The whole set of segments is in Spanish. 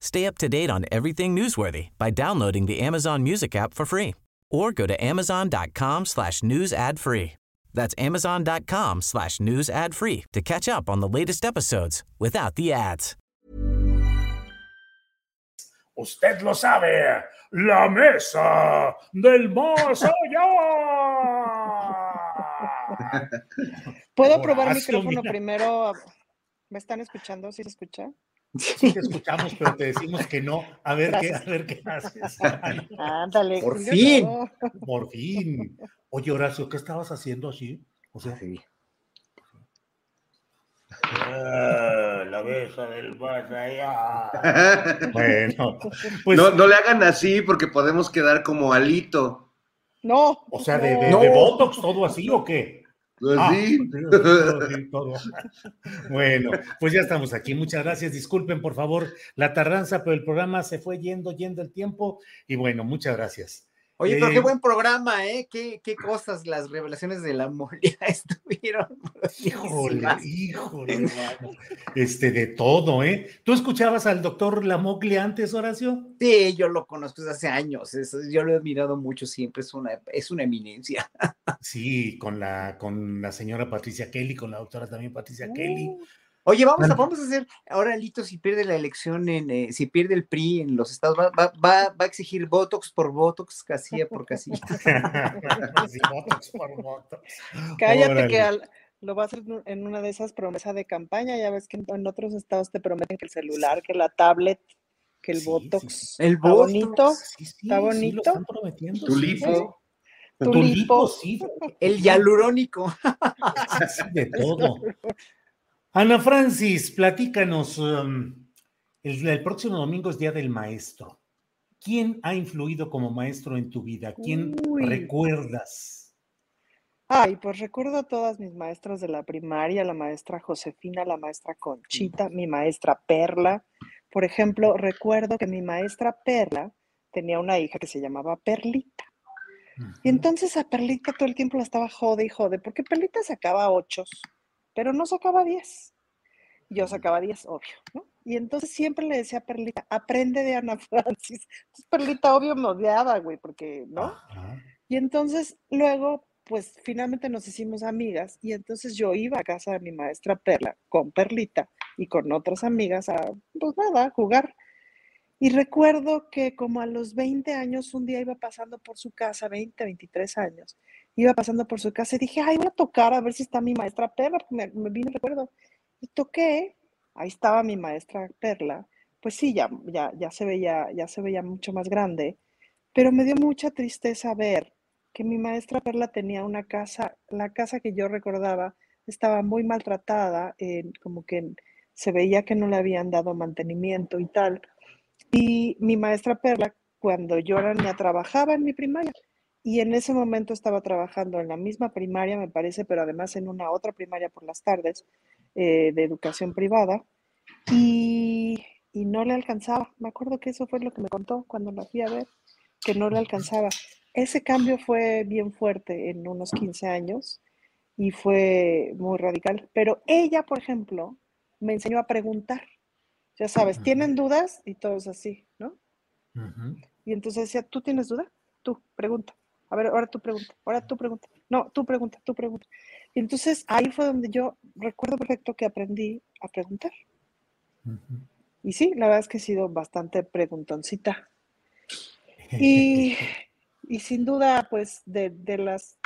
Stay up to date on everything newsworthy by downloading the Amazon Music app for free or go to amazon.com slash news ad free. That's amazon.com slash news ad free to catch up on the latest episodes without the ads. Usted lo sabe, la mesa del más allá. ¿Puedo probar Horacio, micrófono primero? ¿Me están escuchando? ¿Sí se escucha? Sí te escuchamos, pero te decimos que no. A ver qué, a ver qué haces. Ándale. Por fin. Por fin. Oye, Horacio, ¿qué estabas haciendo así? O sea, Sí. ah, la mesa del más allá. Bueno, pues, no, no le hagan así porque podemos quedar como alito. No. o sea, de, no. de, de Botox, todo así o qué? Pues Ah, sí. todo, todo. Bueno, pues ya estamos aquí. Muchas gracias. Disculpen, por favor, la tardanza, pero el programa se fue yendo, yendo el tiempo. Y bueno, muchas gracias. Oye, pero qué buen programa, ¿eh? Qué, qué cosas las revelaciones de la Molia estuvieron. Híjole, híjole, hermano. Este, de todo, ¿eh? ¿Tú escuchabas al doctor Lamogli antes, Horacio? Sí, yo lo conozco desde hace años. es- yo lo he admirado mucho siempre. Es una, es una eminencia. Sí, con la, con la señora Patricia Kelly, con la doctora también Patricia Kelly. Oye, vamos a, vamos a hacer ahora Lito si pierde la elección en, eh, si pierde el PRI en los estados, va, va, va- va a exigir Botox por Botox, casilla por casilla. Sí, botox por botox. Cállate Órale. que al- lo va a hacer en- una de esas promesas de campaña. Ya ves que en, en otros estados te prometen que el celular, que la tablet, que el Sí, Botox. sí. El Está Botox. bonito. Sí, sí, ¿Está sí, lo bonito? están prometiendo. Tu sí, lipo. sí. El hialurónico. De todo. Ana Francis, platícanos. um, el, el próximo domingo es Día del Maestro. ¿Quién ha influido como maestro en tu vida? ¿Quién Uy. recuerdas? Ay, pues recuerdo a todas mis maestras de la primaria, la maestra Josefina, la maestra Conchita, mi maestra Perla. Por ejemplo, recuerdo que mi maestra Perla tenía una hija que se llamaba Perlita. Y entonces a Perlita todo el tiempo la estaba jode y jode, porque Perlita sacaba ochos, pero no sacaba diez. Yo sacaba diez, obvio, ¿no? Y entonces siempre le decía a Perlita, aprende de Ana Francis. Entonces Perlita, obvio, me odiaba, güey, porque, ¿no? Ajá. Y entonces luego, pues finalmente nos hicimos amigas y entonces yo iba a casa de mi maestra Perla con Perlita y con otras amigas a, pues nada, a jugar. Y recuerdo que como a los 20 años, un día iba pasando por su casa, 20, 23 años, iba pasando por su casa y dije, ay, voy a tocar a ver si está mi maestra Perla, porque me, me vino recuerdo. Y toqué, ahí estaba mi maestra Perla, pues sí, ya, ya, ya se veía, ya se veía mucho más grande, pero me dio mucha tristeza ver que mi maestra Perla tenía una casa, la casa que yo recordaba estaba muy maltratada, eh, como que se veía que no le habían dado mantenimiento y tal. Y mi maestra Perla, cuando yo era niña, trabajaba en mi primaria. Y en ese momento estaba trabajando en la misma primaria, me parece, pero además en una otra primaria por las tardes eh, de educación privada. Y, y no le alcanzaba. Me acuerdo que eso fue lo que me contó cuando la fui a ver, que no le alcanzaba. Ese cambio fue bien fuerte en unos 15 años y fue muy radical. Pero ella, por ejemplo, me enseñó a preguntar. Ya sabes, tienen dudas y todos así, ¿no? Y entonces decía, ¿tú tienes duda? Tú, pregunta. A ver, ahora tú pregunta, ahora tú pregunta. No, tú pregunta, tú pregunta. Y entonces ahí fue donde yo recuerdo perfecto que aprendí a preguntar. Y sí, la verdad es que he sido bastante preguntoncita. Y, y sin duda, pues, de, de las...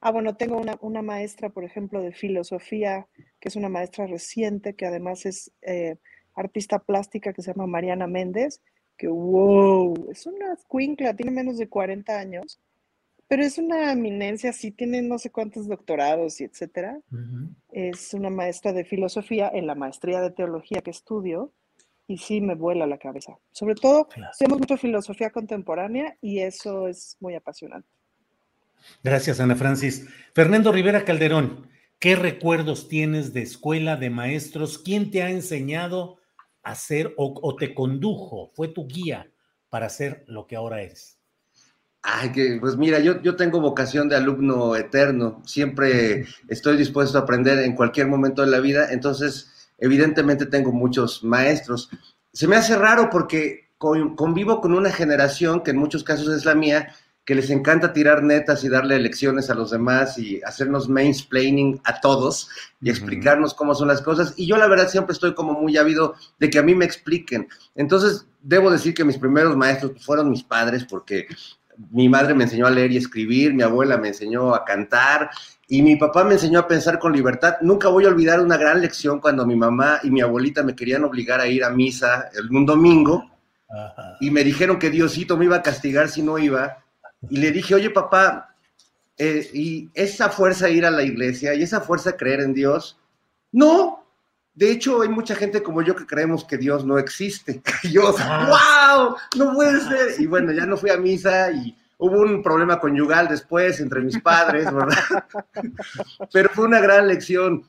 Ah, bueno, tengo una, una maestra, por ejemplo, de filosofía, que es una maestra reciente, que además es eh, artista plástica, que se llama Mariana Méndez, que wow, es una cuincla, tiene menos de 40 años, pero es una eminencia, sí, tiene no sé cuántos doctorados y etcétera. Es una maestra de filosofía en la maestría de teología que estudio y sí me vuela la cabeza. Sobre todo, Claro. mucho filosofía contemporánea y eso es muy apasionante. Gracias, Ana Francis. Fernando Rivera Calderón, ¿qué recuerdos tienes de escuela, de maestros? ¿Quién te ha enseñado a ser o, o te condujo? ¿Fue tu guía para ser lo que ahora eres? Ay, que, pues mira, yo, yo tengo vocación de alumno eterno, siempre estoy dispuesto a aprender en cualquier momento de la vida, entonces evidentemente tengo muchos maestros. Se me hace raro porque con- convivo con una generación que en muchos casos es la mía, que les encanta tirar netas y darle lecciones a los demás y hacernos mansplaining a todos y explicarnos cómo son las cosas. Y yo la verdad siempre estoy como muy ávido de que a mí me expliquen. Entonces, debo decir que mis primeros maestros fueron mis padres porque mi madre me enseñó a leer y escribir, mi abuela me enseñó a cantar y mi papá me enseñó a pensar con libertad. Nunca voy a olvidar una gran lección cuando mi mamá y mi abuelita me querían obligar a ir a misa el, un domingo Ajá. y me dijeron que Diosito me iba a castigar si no iba. Y le dije, oye papá, eh, y esa fuerza ir a la iglesia y esa fuerza creer en Dios, no. De hecho, hay mucha gente como yo que creemos que Dios no existe. Y yo, wow, no puede ser. Y bueno, ya no fui a misa y hubo un problema conyugal después entre mis padres, ¿verdad? Pero fue una gran lección.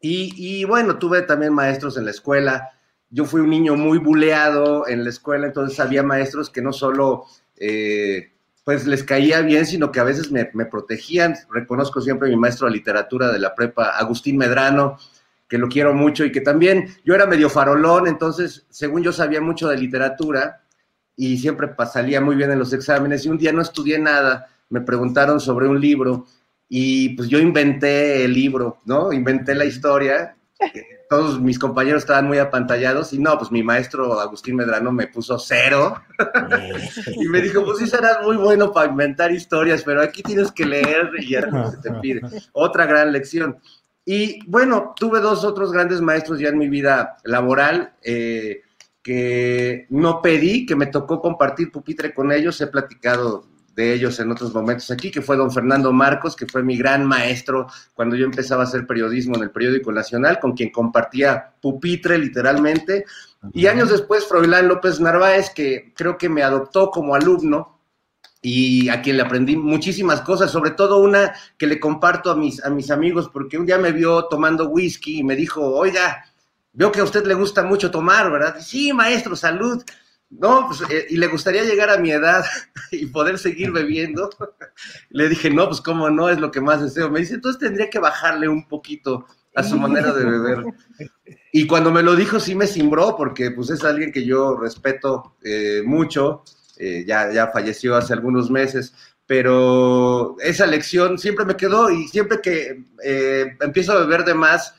Y, y bueno, tuve también maestros en la escuela. Yo fui un niño muy buleado en la escuela, entonces había maestros que no solo eh, pues les caía bien, sino que a veces me, me protegían. Reconozco siempre a mi maestro de literatura de la prepa, Agustín Medrano, que lo quiero mucho y que también yo era medio farolón, entonces según yo sabía mucho de literatura y siempre salía muy bien en los exámenes y un día no estudié nada, me preguntaron sobre un libro y pues yo inventé el libro, ¿no? Inventé la historia. Todos mis compañeros estaban muy apantallados y no, pues mi maestro Agustín Medrano me puso cero y me dijo, pues sí serás muy bueno para inventar historias, pero aquí tienes que leer y ya no se te pide. Otra gran lección. Y bueno, tuve dos otros grandes maestros ya en mi vida laboral eh, que no pedí, que me tocó compartir pupitre con ellos. He platicado de ellos en otros momentos aquí, que fue don Fernando Marcos, que fue mi gran maestro cuando yo empezaba a hacer periodismo en el periódico nacional, con quien compartía pupitre literalmente. Y años después, Froilán López Narváez, que creo que me adoptó como alumno y a quien le aprendí muchísimas cosas, sobre todo una que le comparto a mis, a mis amigos, porque un día me vio tomando whisky y me dijo, oiga, veo que a usted le gusta mucho tomar, ¿verdad? Sí, maestro, salud. No, pues, eh, y le gustaría llegar a mi edad y poder seguir bebiendo. Le dije, no, pues cómo no, es lo que más deseo. Me dice, entonces tendría que bajarle un poquito a su manera de beber. Y cuando me lo dijo, sí me cimbró, porque pues es alguien que yo respeto eh, mucho, eh, ya, ya falleció hace algunos meses, pero esa lección siempre me quedó y siempre que empiezo a beber de más,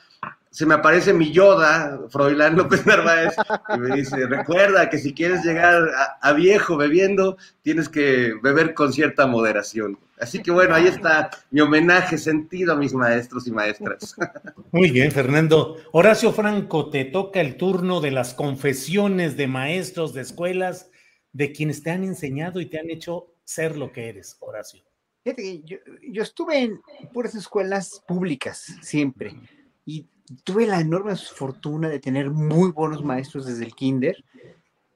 se me aparece mi Yoda, Froilán López Narváez, y me dice, recuerda que si quieres llegar a, a, viejo bebiendo, tienes que beber con cierta moderación. Así que bueno, ahí está mi homenaje sentido a mis maestros y maestras. Muy bien, Fernando. Horacio Franco, te toca el turno de las confesiones de maestros de escuelas, de quienes te han enseñado y te han hecho ser lo que eres, Horacio. Fíjate, yo, yo estuve en puras escuelas públicas siempre y tuve la enorme fortuna de tener muy buenos maestros desde el kinder.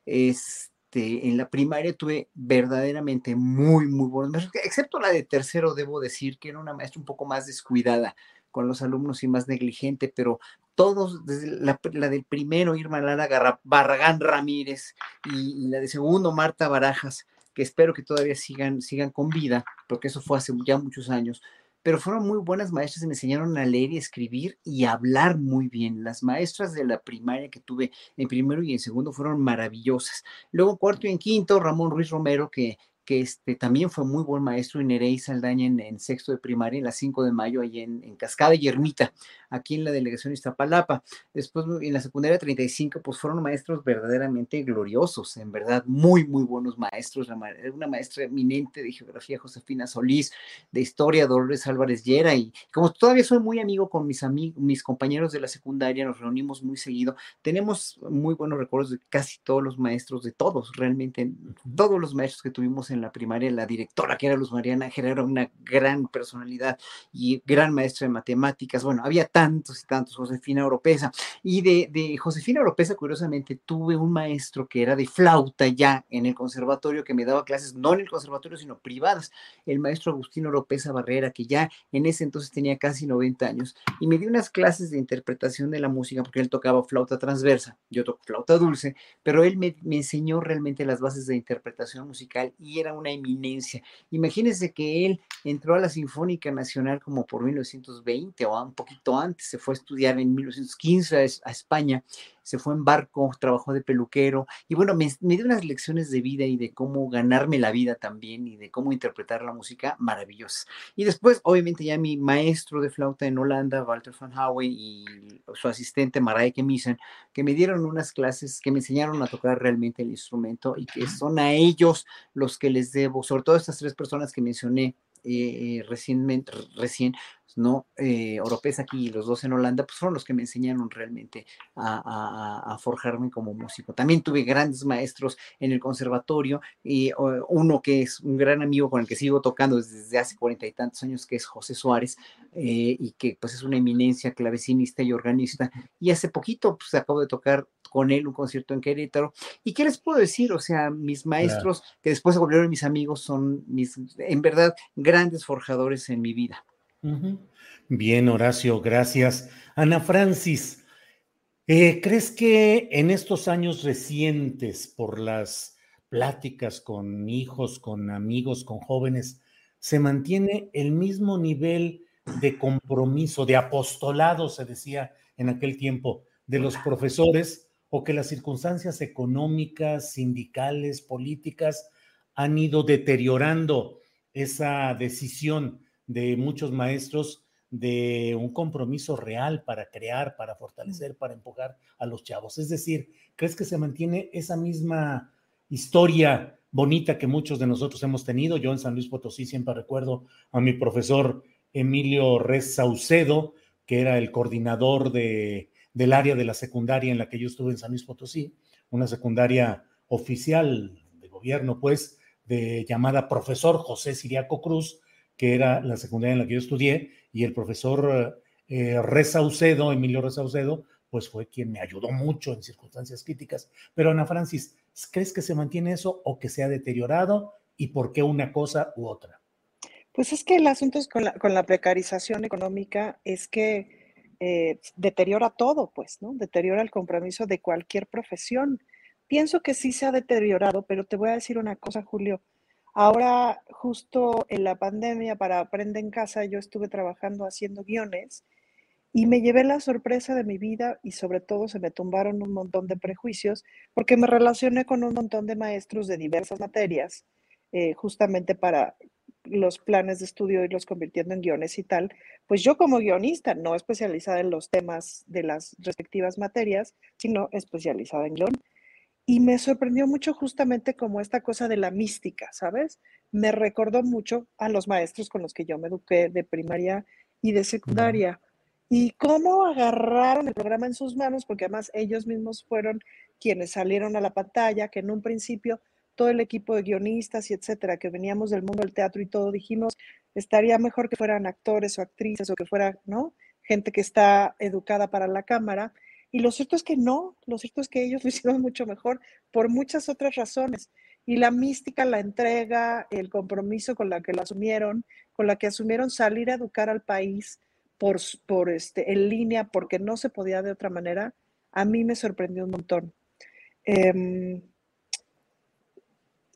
Este, en la primaria tuve verdaderamente muy, muy buenos maestros, excepto la de tercero, debo decir que era una maestra un poco más descuidada con los alumnos y más negligente, pero todos, desde la, la del primero, Irma Lara Barragán Ramírez, y, y, la de segundo, Marta Barajas, que espero que todavía sigan, sigan con vida, porque eso fue hace ya muchos años, pero fueron muy buenas maestras me enseñaron a leer y escribir y hablar muy bien. Las maestras de la primaria que tuve en primero y en segundo fueron maravillosas. Luego, cuarto y en quinto, Ramón Ruiz Romero, que que este, también fue muy buen maestro en Nerey Saldaña en, sexto de primaria, en la 5 de mayo, en, en, Cascada y Ermita, aquí en la delegación Iztapalapa. Después en la secundaria 35, pues fueron maestros verdaderamente gloriosos, en verdad, muy, muy buenos maestros. Una maestra eminente de geografía, Josefina Solís, de historia, Dolores Álvarez Llera, y como todavía soy muy amigo con mis amigos, mis compañeros de la secundaria, nos reunimos muy seguido, tenemos muy buenos recuerdos de casi todos los maestros, de todos, realmente, todos los maestros que tuvimos en la primaria, la directora que era Luz Mariana era una gran personalidad y gran maestra de matemáticas. Bueno, había tantos y tantos, Josefina Oropesa. Y de, de Josefina Oropesa, curiosamente, tuve un maestro que era de flauta ya en el conservatorio, que me daba clases no en el conservatorio, sino privadas, el maestro Agustín Oropesa Barrera, que ya en ese entonces tenía casi 90 años, y me dio unas clases de interpretación de la música, porque él tocaba flauta transversa, yo toco flauta dulce, pero él me, me enseñó realmente las bases de interpretación musical y era una eminencia. Imagínense que él entró a la Sinfónica Nacional como por 1920 o un poquito antes, se fue a estudiar en 1915 a, España, se fue en barco, trabajó de peluquero y bueno, me, dio unas lecciones de vida y de cómo ganarme la vida también y de cómo interpretar la música maravillosas. Y después, obviamente, ya mi maestro de flauta en Holanda, Walter van Howe y su asistente Maraike Missen, que me dieron unas clases que me enseñaron a tocar realmente el instrumento y que son a ellos los que les debo, sobre todo estas tres personas que mencioné eh, recién, recién, ¿no? Eh, Oropesa aquí y los dos en Holanda, pues fueron los que me enseñaron realmente a, forjarme como músico. También tuve grandes maestros en el conservatorio, y uno que es un gran amigo con el que sigo tocando desde hace cuarenta y tantos años, que es José Suárez, eh, y que pues es una eminencia clavecinista y organista. Y hace poquito, pues acabo de tocar con él un concierto en Querétaro. ¿Y qué les puedo decir? O sea, mis maestros, que después se volvieron mis amigos, son mis, en verdad, grandes forjadores en mi vida. Bien, Horacio, gracias. Ana Francis, eh, ¿crees que en estos años recientes, por las pláticas con hijos, con amigos, con jóvenes, se mantiene el mismo nivel de compromiso, de apostolado, se decía en aquel tiempo, de los profesores o que las circunstancias económicas, sindicales, políticas han ido deteriorando esa decisión de muchos maestros de un compromiso real para crear, para fortalecer, para empujar a los chavos. Es decir, ¿crees que se mantiene esa misma historia bonita que muchos de nosotros hemos tenido? Yo en San Luis Potosí siempre recuerdo a mi profesor Emilio Rez Saucedo, que era el coordinador de del área de la secundaria en la que yo estuve en San Luis Potosí, una secundaria oficial de gobierno, pues, de llamada profesor José Siriaco Cruz, que era la secundaria en la que yo estudié, y el profesor eh, Resaucedo, Emilio Resaucedo, pues fue quien me ayudó mucho en circunstancias críticas. Pero Ana Francis, ¿crees que se mantiene eso o que se ha deteriorado? ¿Y por qué una cosa u otra? Pues es que el asunto es con la, con la precarización económica es que eh, deteriora todo, pues, ¿no? Deteriora el compromiso de cualquier profesión. Pienso que sí se ha deteriorado, pero te voy a decir una cosa, Julio. Ahora, justo en la pandemia para Aprende en Casa, yo estuve trabajando haciendo guiones y me llevé la sorpresa de mi vida y sobre todo se me tumbaron un montón de prejuicios porque me relacioné con un montón de maestros de diversas materias, eh, justamente para los planes de estudio y los convirtiendo en guiones y tal, pues yo como guionista, no especializada en los temas de las respectivas materias, sino especializada en guion. Y me sorprendió mucho justamente como esta cosa de la mística, ¿sabes? Me recordó mucho a los maestros con los que yo me eduqué de primaria y de secundaria. Y cómo agarraron el programa en sus manos, porque además ellos mismos fueron quienes salieron a la pantalla, que en un principio todo el equipo de guionistas y etcétera, que veníamos del mundo del teatro y todo, dijimos, estaría mejor que fueran actores o actrices o que fuera, ¿no? Gente que está educada para la cámara. Y lo cierto es que no, lo cierto es que ellos lo hicieron mucho mejor por muchas otras razones. Y la mística, la entrega, el compromiso con la que lo asumieron, con la que asumieron salir a educar al país por, por este, en línea, porque no se podía de otra manera, a mí me sorprendió un montón. Eh,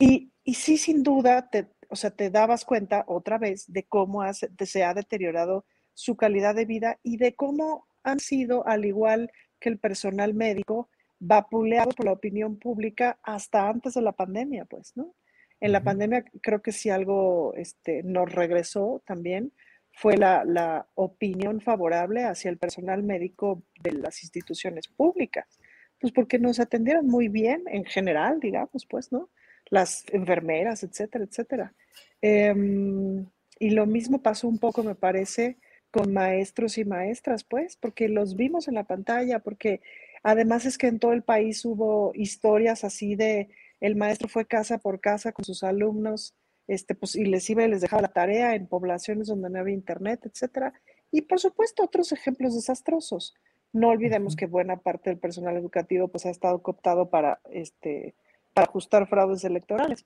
y, sí, sin duda, o sea, te dabas cuenta otra vez de cómo se ha deteriorado su calidad de vida y de cómo han sido, al igual que el personal médico, vapuleados por la opinión pública hasta antes de la pandemia, pues, ¿no? En la pandemia creo que si algo este, nos regresó también fue la, la, opinión favorable hacia el personal médico de las instituciones públicas, pues porque nos atendieron muy bien en general, digamos, pues, ¿no? Las enfermeras, etcétera, etcétera. Em, y lo mismo pasó un poco, me parece, con maestros y maestras, pues, porque los vimos en la pantalla, porque además es que en todo el país hubo historias así de el maestro fue casa por casa con sus alumnos, este, pues, y les iba y les dejaba la tarea en poblaciones donde no había internet, etcétera. Y por supuesto, otros ejemplos desastrosos. No olvidemos que buena parte del personal educativo pues, ha estado cooptado para, este, para ajustar fraudes electorales.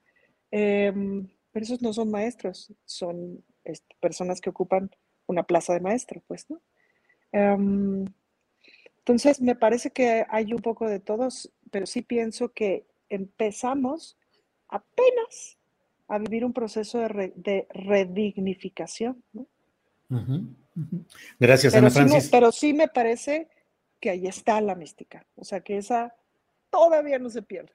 Em, pero esos no son maestros, son este, personas que ocupan una plaza de maestro, pues, ¿no? Em, entonces, me parece que hay un poco de todos, pero sí pienso que empezamos apenas a vivir un proceso de, redignificación. ¿no? Gracias, Ana Francis. pero sí me parece que ahí está la mística, o sea que esa todavía no se pierde.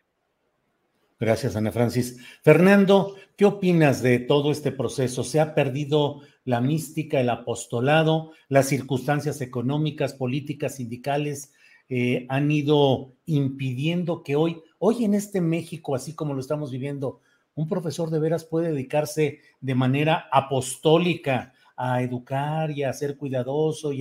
Gracias, Ana Francis. Fernando, ¿qué opinas de todo este proceso? ¿Se ha perdido la mística, el apostolado, las circunstancias económicas, políticas, sindicales eh, han ido impidiendo que hoy, hoy en este México, así como lo estamos viviendo, un profesor de veras puede dedicarse de manera apostólica a educar y a ser cuidadoso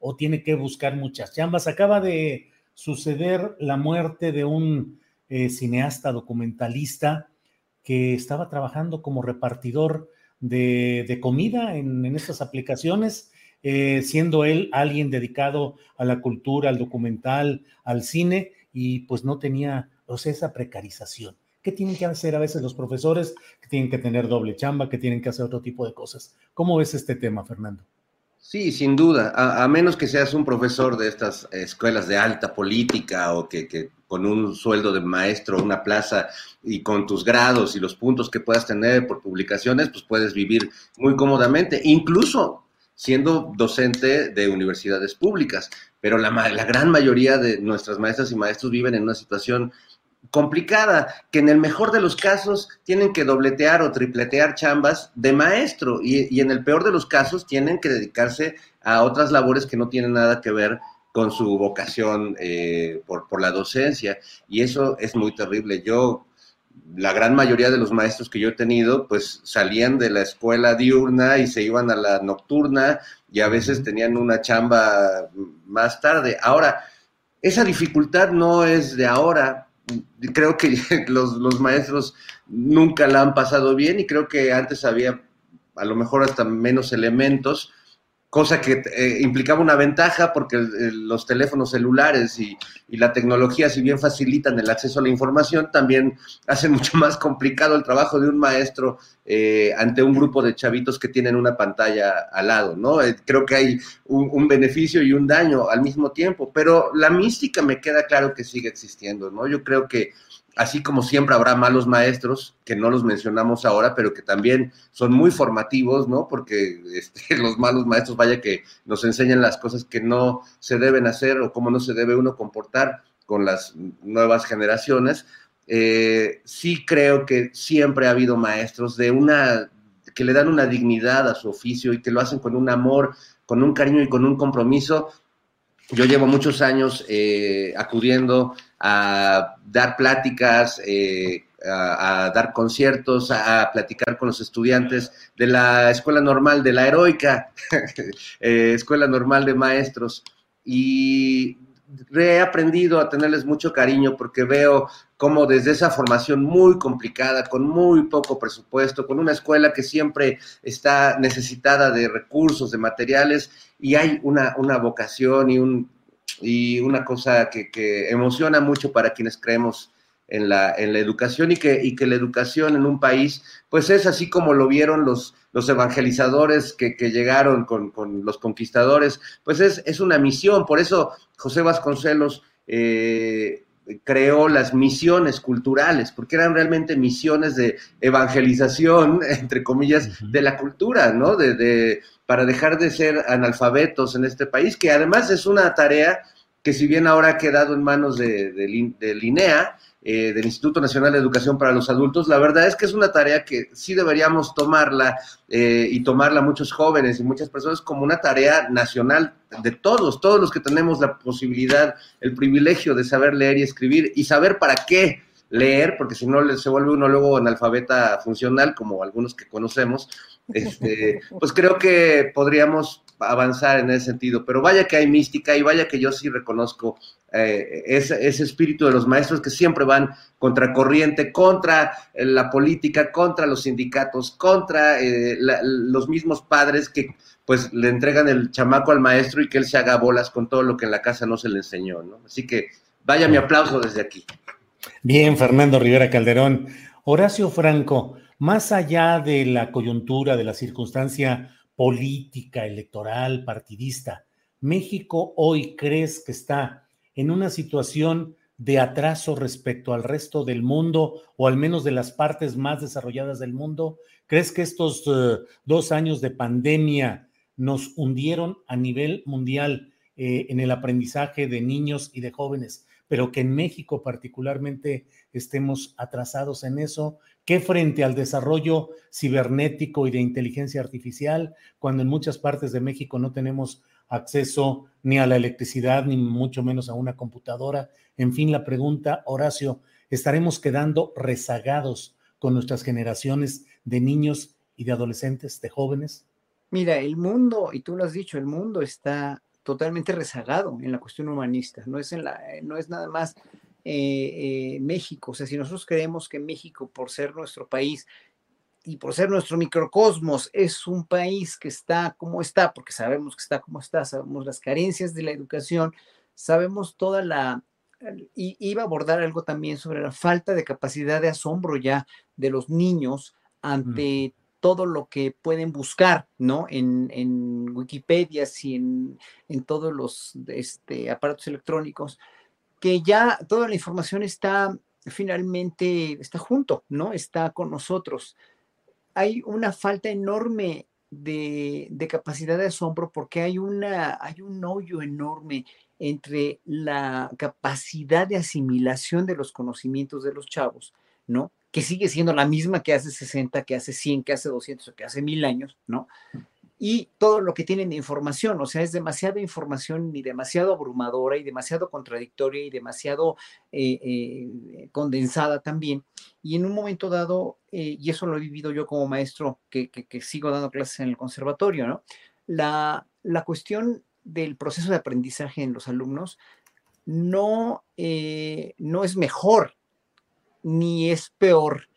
o tiene que buscar muchas chambas. Acaba de suceder la muerte de un eh, cineasta documentalista que estaba trabajando como repartidor de, comida en, estas aplicaciones, eh, siendo él alguien dedicado a la cultura, al documental, al cine, y pues no tenía o sea, esa precarización. ¿Qué tienen que hacer a veces los profesores? Que tienen que tener doble chamba, que tienen que hacer otro tipo de cosas. ¿Cómo ves este tema, Fernando? Sí, sin duda, a, menos que seas un profesor de estas escuelas de alta política o que, con un sueldo de maestro, una plaza y con tus grados y los puntos que puedas tener por publicaciones, pues puedes vivir muy cómodamente, incluso siendo docente de universidades públicas. Pero la, la gran mayoría de nuestras maestras y maestros viven en una situación complicada, que en el mejor de los casos tienen que dobletear o tripletear chambas de maestro y, en el peor de los casos tienen que dedicarse a otras labores que no tienen nada que ver con su vocación eh, por, por, la docencia. Y eso es muy terrible. Yo, la gran mayoría de los maestros que yo he tenido, pues salían de la escuela diurna y se iban a la nocturna y a veces tenían una chamba más tarde. Ahora, esa dificultad no es de ahora, creo que los, maestros nunca la han pasado bien y creo que antes había a lo mejor hasta menos elementos, cosa que eh, implicaba una ventaja porque los teléfonos celulares y, la tecnología, si bien facilitan el acceso a la información, también hacen mucho más complicado el trabajo de un maestro eh, ante un grupo de chavitos que tienen una pantalla al lado, ¿no? Eh, creo que hay un, beneficio y un daño al mismo tiempo, pero la mística me queda claro que sigue existiendo, ¿no? Yo creo que así como siempre habrá malos maestros, que no los mencionamos ahora, pero que también son muy formativos, ¿no? Porque este, los malos maestros, vaya que nos enseñan las cosas que no se deben hacer o cómo no se debe uno comportar con las nuevas generaciones. Eh, sí creo que siempre ha habido maestros de una que le dan una dignidad a su oficio y que lo hacen con un amor, con un cariño y con un compromiso. Yo llevo muchos años eh, acudiendo a dar pláticas, eh, a, dar conciertos, a, platicar con los estudiantes de la Escuela Normal de la Heroica, eh, Escuela Normal de Maestros. Y he aprendido a tenerles mucho cariño porque veo cómo desde esa formación muy complicada, con muy poco presupuesto, con una escuela que siempre está necesitada de recursos, de materiales, y hay una, una vocación y un, y una cosa que, emociona mucho para quienes creemos en la, en la educación y que, y que la educación en un país, pues es así como lo vieron los, los evangelizadores que, llegaron con, los conquistadores, pues es, es, una misión. Por eso José Vasconcelos eh, creó las misiones culturales, porque eran realmente misiones de evangelización, entre comillas, de la cultura, ¿no? De, para dejar de ser analfabetos en este país, que además es una tarea que si bien ahora ha quedado en manos de, de, Linea, eh, del Instituto Nacional de Educación para los Adultos, la verdad es que es una tarea que sí deberíamos tomarla eh, y tomarla muchos jóvenes y muchas personas como una tarea nacional de todos, todos los que tenemos la posibilidad, el privilegio de saber leer y escribir y saber para qué leer, porque si no se vuelve uno luego analfabeta funcional, como algunos que conocemos, este, pues creo que podríamos avanzar en ese sentido. Pero vaya que hay mística y vaya que yo sí reconozco eh, ese, espíritu de los maestros que siempre van contra corriente, contra eh, la política, contra los sindicatos, contra eh, los mismos padres que pues le entregan el chamaco al maestro y que él se haga bolas con todo lo que en la casa no se le enseñó. Así que vaya mi aplauso desde aquí. Bien, Fernando Rivera Calderón. Horacio Franco, más allá de la coyuntura, de la circunstancia política, electoral, partidista, México hoy crees que está en una situación de atraso respecto al resto del mundo o al menos de las partes más desarrolladas del mundo? ¿Crees que estos eh, dos años de pandemia nos hundieron a nivel mundial eh, en el aprendizaje de niños y de jóvenes, pero que en México particularmente estemos atrasados en eso? ¿Qué frente al desarrollo cibernético y de inteligencia artificial, cuando en muchas partes de México no tenemos acceso ni a la electricidad, ni mucho menos a una computadora? En fin, la pregunta, Horacio, ¿estaremos quedando rezagados con nuestras generaciones de niños y de adolescentes, de jóvenes? Mira, el mundo, y tú lo has dicho, el mundo está totalmente rezagado en la cuestión humanista, no es, en la, no es nada más eh, eh, México. O sea, si nosotros creemos que México, por ser nuestro país y por ser nuestro microcosmos, es un país que está como está, porque sabemos que está como está, sabemos las carencias de la educación, sabemos toda la... Y iba a abordar algo también sobre la falta de capacidad de asombro ya de los niños ante todo lo que pueden buscar, ¿no? En, en Wikipedia y en, en todos los este, aparatos electrónicos que ya toda la información está finalmente, está junto, ¿no? Está con nosotros. Hay una falta enorme de, capacidad de asombro porque hay, una, hay un hoyo enorme entre la capacidad de asimilación de los conocimientos de los chavos, ¿no? Que sigue siendo la misma que hace 60, que hace 100, que hace 200 o que hace 1000 años, ¿no? Y todo lo que tienen de información, o sea, es demasiada información y demasiado abrumadora y demasiado contradictoria y demasiado eh, eh, condensada también. Y en un momento dado, eh, y eso lo he vivido yo como maestro que, sigo dando clases en el conservatorio. La, la, cuestión del proceso de aprendizaje en los alumnos no, no es mejor ni es peor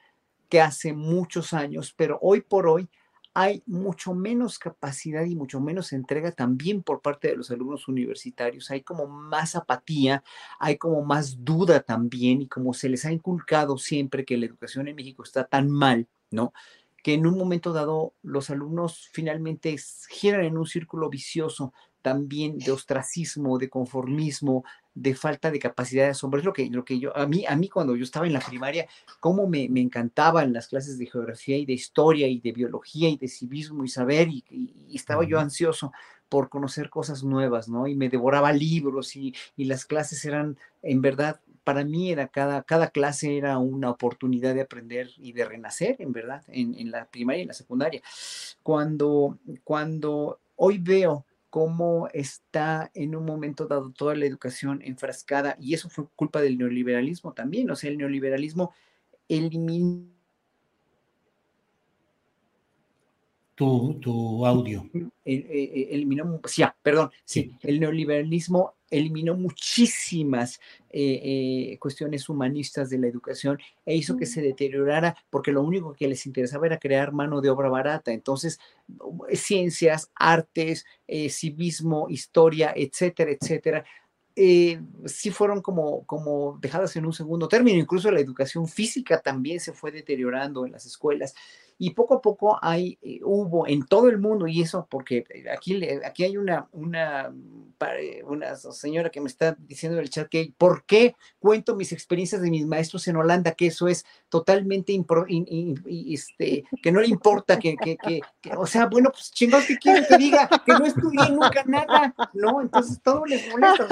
que hace muchos años, pero hoy por hoy hay mucho menos capacidad y mucho menos entrega también por parte de los alumnos universitarios. Hay como más apatía, hay como más duda también y como se les ha inculcado siempre que la educación en México está tan mal, ¿no? Que en un momento dado los alumnos finalmente giran en un círculo vicioso también de ostracismo, de conformismo, de falta de capacidad de asombro. Es lo que, lo que yo, a mí, a mí cuando yo estaba en la primaria, cómo me, me encantaban las clases de geografía y de historia y de biología y de civismo y saber, y, estaba yo ansioso por conocer cosas nuevas, ¿no? Y me devoraba libros y, y, las clases eran, en verdad, para mí era cada, cada clase era una oportunidad de aprender y de renacer, en verdad, en, en la primaria y en la secundaria. Cuando, cuando hoy veo cómo está en un momento dado toda la educación enfrascada, y eso fue culpa del neoliberalismo también, o sea, el neoliberalismo eliminó... Tu, tu audio. eliminó, sí, perdón, sí, el neoliberalismo eliminó muchísimas eh, eh, cuestiones humanistas de la educación e hizo que se deteriorara porque lo único que les interesaba era crear mano de obra barata. Entonces, ciencias, artes, eh, civismo, historia, etcétera, etcétera, sí fueron como, como dejadas en un segundo término. Incluso la educación física también se fue deteriorando en las escuelas. Y poco a poco hay, eh, hubo en todo el mundo, y eso porque aquí, aquí hay una, una, una señora que me está diciendo en el chat que, ¿por qué cuento mis experiencias de mis maestros en Holanda? Que eso es totalmente, este, que no le importa, que, que, que, o sea, bueno, pues chingón, que quiero que diga que no estudié nunca nada, ¿no? Entonces todo les molesta.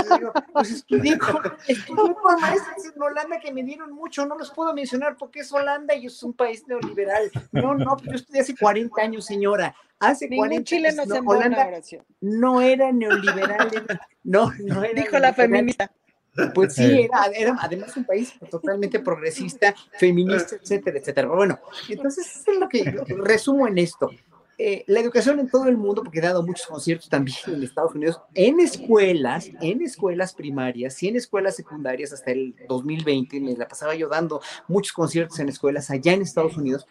pues estudié con, estudié con maestros en Holanda que me dieron mucho, no los puedo mencionar porque es Holanda y es un país neoliberal. No, no, yo estudié hace 40 años, señora. Hace Ningún 40 chileno años. no, Holanda oración. no era neoliberal, era- no, no era Dijo la feminista. Pues sí, era, era además un país totalmente progresista, feminista, etcétera, etcétera. Bueno, entonces eso es lo que resumo en esto. Eh, la educación en todo el mundo, porque he dado muchos conciertos también en Estados Unidos, en escuelas, en escuelas primarias y en escuelas secundarias hasta el 2020, me la pasaba yo dando muchos conciertos en escuelas allá en Estados Unidos.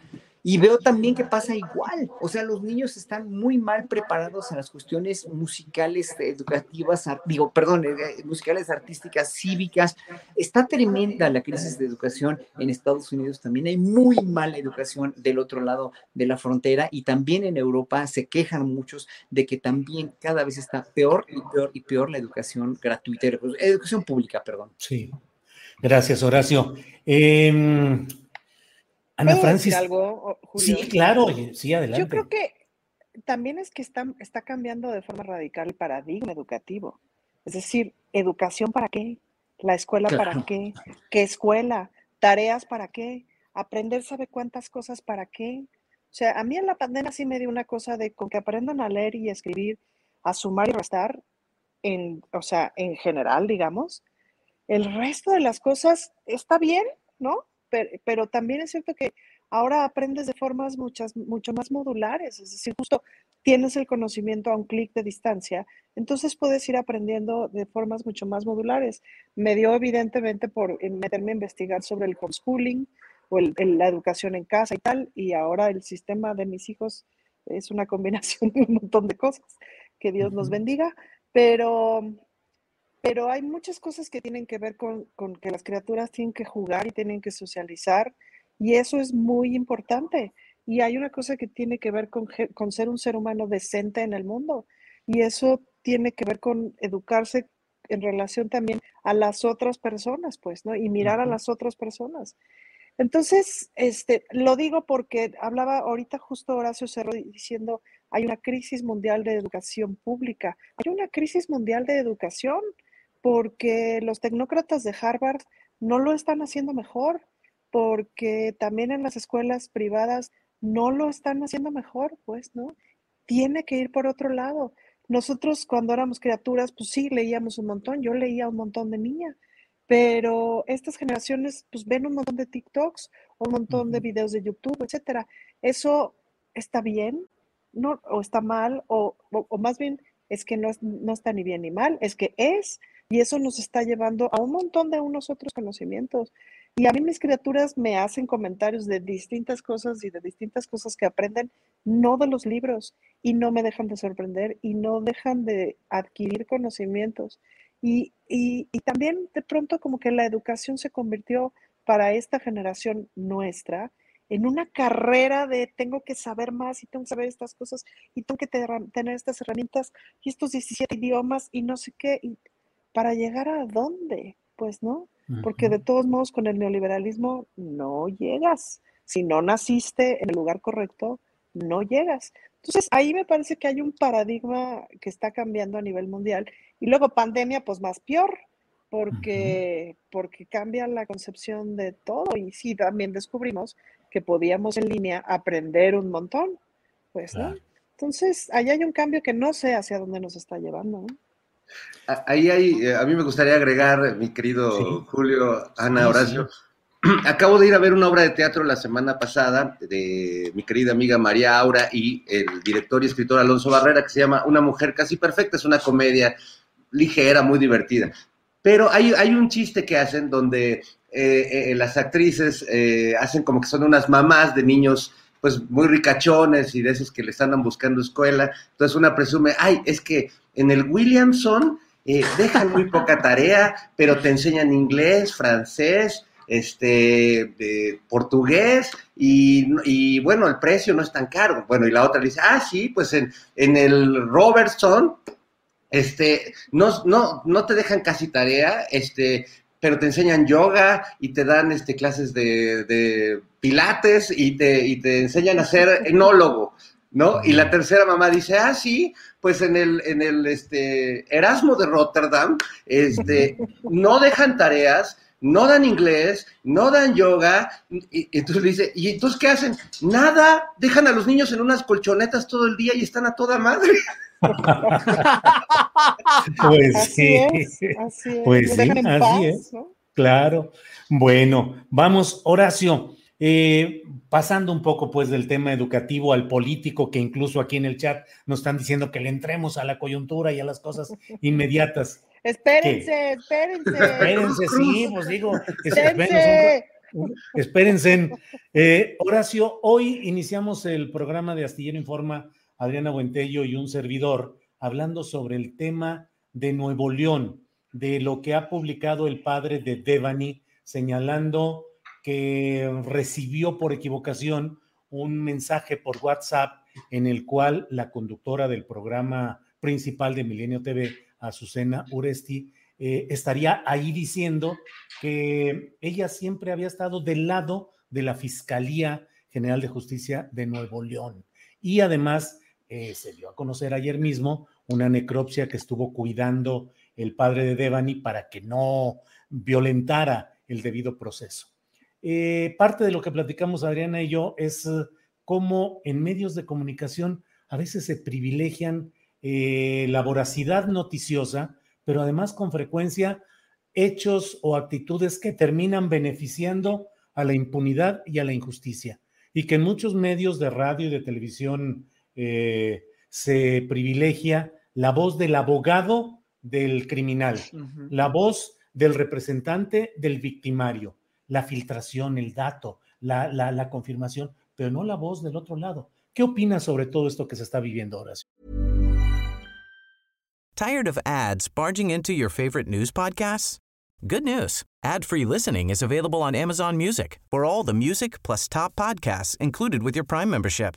Y veo también que pasa igual, o sea, los niños están muy mal preparados en las cuestiones musicales, educativas, ar- digo, perdón, eh, eh, musicales, artísticas, cívicas. Está tremenda la crisis de educación en Estados Unidos, también hay muy mala educación del otro lado de la frontera y también en Europa se quejan muchos de que también cada vez está peor y peor y peor la educación gratuita, educación pública, perdón. Sí. Gracias, Horacio. Eh, Ana ¿Puedo decir Francis. algo, Julio? Sí, claro, sí, adelante. Yo creo que también es que está, está cambiando de forma radical el paradigma educativo. Es decir, educación para qué, la escuela para qué, qué escuela, tareas para qué, aprender sabe cuántas cosas para qué. O sea, a mí en la pandemia sí me dio una cosa de con que aprendan a leer y escribir, a sumar y restar, en, o sea, en general, digamos. El resto de las cosas está bien, ¿no? Pero, pero también es cierto que ahora aprendes de formas muchas, mucho más modulares, es decir, justo tienes el conocimiento a un clic de distancia, entonces puedes ir aprendiendo de formas mucho más modulares. Me dio evidentemente por meterme a investigar sobre el homeschooling o el- el- la educación en casa y tal, y ahora el sistema de mis hijos es una combinación de un montón de cosas. Que Dios Ujú. bendiga, pero pero hay muchas cosas que tienen que ver con, con que las criaturas tienen que jugar y tienen que socializar, y eso es muy importante. Y hay una cosa que tiene que ver con, con ser un ser humano decente en el mundo, y eso tiene que ver con educarse en relación también a las otras personas, pues, ¿no? Y mirar a las otras personas. Entonces, este, lo digo porque hablaba ahorita justo Horacio Cerro di- diciendo, hay una crisis mundial de educación pública. Hay una crisis mundial de educación porque los tecnócratas de Harvard no lo están haciendo mejor, porque también en las escuelas privadas no lo están haciendo mejor, pues, ¿no? Tiene que ir por otro lado. Nosotros cuando éramos criaturas, pues sí, leíamos un montón, yo leía un montón de niña, pero estas generaciones pues ven un montón de TikToks, un montón de videos de YouTube, etcétera. ¿Eso está bien? ¿No? ¿O está mal? O, o- o más bien es que no, no está ni bien ni mal, es que es, y eso nos está llevando a un montón de unos otros conocimientos. Y a mí mis criaturas me hacen comentarios de distintas cosas y de distintas cosas que aprenden, no de los libros, y no me dejan de sorprender y no dejan de adquirir conocimientos. Y, y, también de pronto como que la educación se convirtió para esta generación nuestra en una carrera de tengo que saber más y tengo que saber estas cosas y tengo que tener estas herramientas y estos 17 idiomas y no sé qué. Para llegar a dónde, pues, ¿no? Porque de todos modos con el neoliberalismo no llegas. Si no naciste en el lugar correcto, no llegas. Entonces ahí me parece que hay un paradigma que está cambiando a nivel mundial. Y luego pandemia, pues más peor, porque, porque cambia la concepción de todo. Y sí, también descubrimos que podíamos en línea aprender un montón, pues, ¿no? Entonces, ahí hay un cambio que no sé hacia dónde nos está llevando. ¿no? Ahí hay, eh, a mí me gustaría agregar, mi querido Sí. Julio, Ana, Sí, Horacio. Acabo de ir a ver una obra de teatro la semana pasada de mi querida amiga María Aura y el director y escritor Alonso Barrera, que se llama Una mujer casi perfecta. Es una comedia ligera, muy divertida. Pero hay, hay un chiste que hacen donde eh, eh, las actrices eh, hacen como que son unas mamás de niños pues muy ricachones y de esos que les andan buscando escuela. Entonces una presume, ay, es que en el Williamson eh, dejan muy poca tarea, pero te enseñan inglés, francés, este, portugués y, bueno, el precio no es tan caro. Bueno, y la otra dice, ah, sí, pues en, en el Robertson, este, no, no, no te dejan casi tarea, este, pero te enseñan yoga y te dan este, clases de, de pilates y te, y te enseñan a ser enólogo. ¿no? Y la tercera mamá dice, ah, sí, pues en el, en el este, Erasmo de Rotterdam, este, no dejan tareas, no dan inglés, no dan yoga, y, entonces le dice, ¿y entonces qué hacen? Nada, dejan a los niños en unas colchonetas todo el día y están a toda madre. Pues sí, pues sí, así es. Claro. Bueno, vamos, Horacio. Eh, pasando un poco pues del tema educativo al político, que incluso aquí en el chat nos están diciendo que le entremos a la coyuntura y a las cosas inmediatas. Espérense, espérense. Espérense, sí, pues digo, espérense. espérense. Eh, Horacio, hoy iniciamos el programa de Astillero Informa, Adriana Buentello y un servidor, hablando sobre el tema de Nuevo León, de lo que ha publicado el padre de Devani, señalando que recibió por equivocación un mensaje por WhatsApp en el cual la conductora del programa principal de Milenio TV, Azucena Uresti, eh, estaría ahí diciendo que ella siempre había estado del lado de la Fiscalía General de Justicia de Nuevo León. Y además eh, se dio a conocer ayer mismo una necropsia que estuvo cuidando el padre de Devani para que no violentara el debido proceso. Eh, parte de lo que platicamos Adriana y yo es eh, cómo en medios de comunicación a veces se privilegian eh, la voracidad noticiosa, pero además con frecuencia hechos o actitudes que terminan beneficiando a la impunidad y a la injusticia. Y que en muchos medios de radio y de televisión se privilegia la voz del abogado del criminal, la voz del representante del victimario la filtración, el dato, la, la, la confirmación, pero no la voz del otro lado. ¿Qué opinas sobre todo esto que se está viviendo ahora? Tired of ads barging into your favorite news podcasts? Good news. Ad-free listening is available on Amazon Music. For all the music plus top podcasts included with your Prime membership.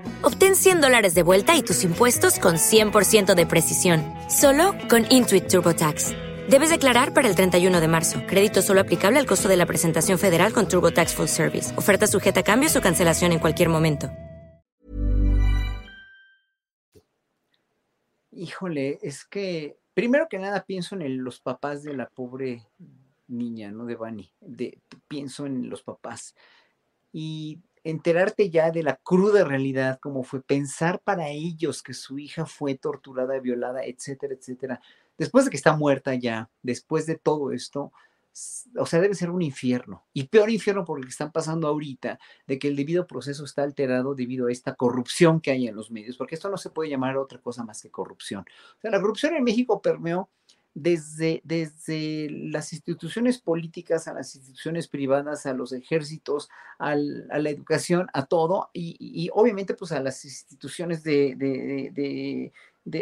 Obtén 100 dólares de vuelta y tus impuestos con 100% de precisión. Solo con Intuit TurboTax. Debes declarar para el 31 de marzo. Crédito solo aplicable al costo de la presentación federal con Turbo Tax Full Service. Oferta sujeta a cambios o cancelación en cualquier momento. Híjole, es que primero que nada pienso en los papás de la pobre niña, ¿no? De Bani. Pienso en los papás. Y enterarte ya de la cruda realidad, como fue pensar para ellos que su hija fue torturada, violada, etcétera, etcétera después de que está muerta ya, después de todo esto, o sea, debe ser un infierno. Y peor infierno por lo que están pasando ahorita, de que el debido proceso está alterado debido a esta corrupción que hay en los medios, porque esto no se puede llamar otra cosa más que corrupción. O sea, la corrupción en México permeó desde, desde las instituciones políticas a las instituciones privadas, a los ejércitos, a la educación, a todo, y, obviamente pues a las instituciones de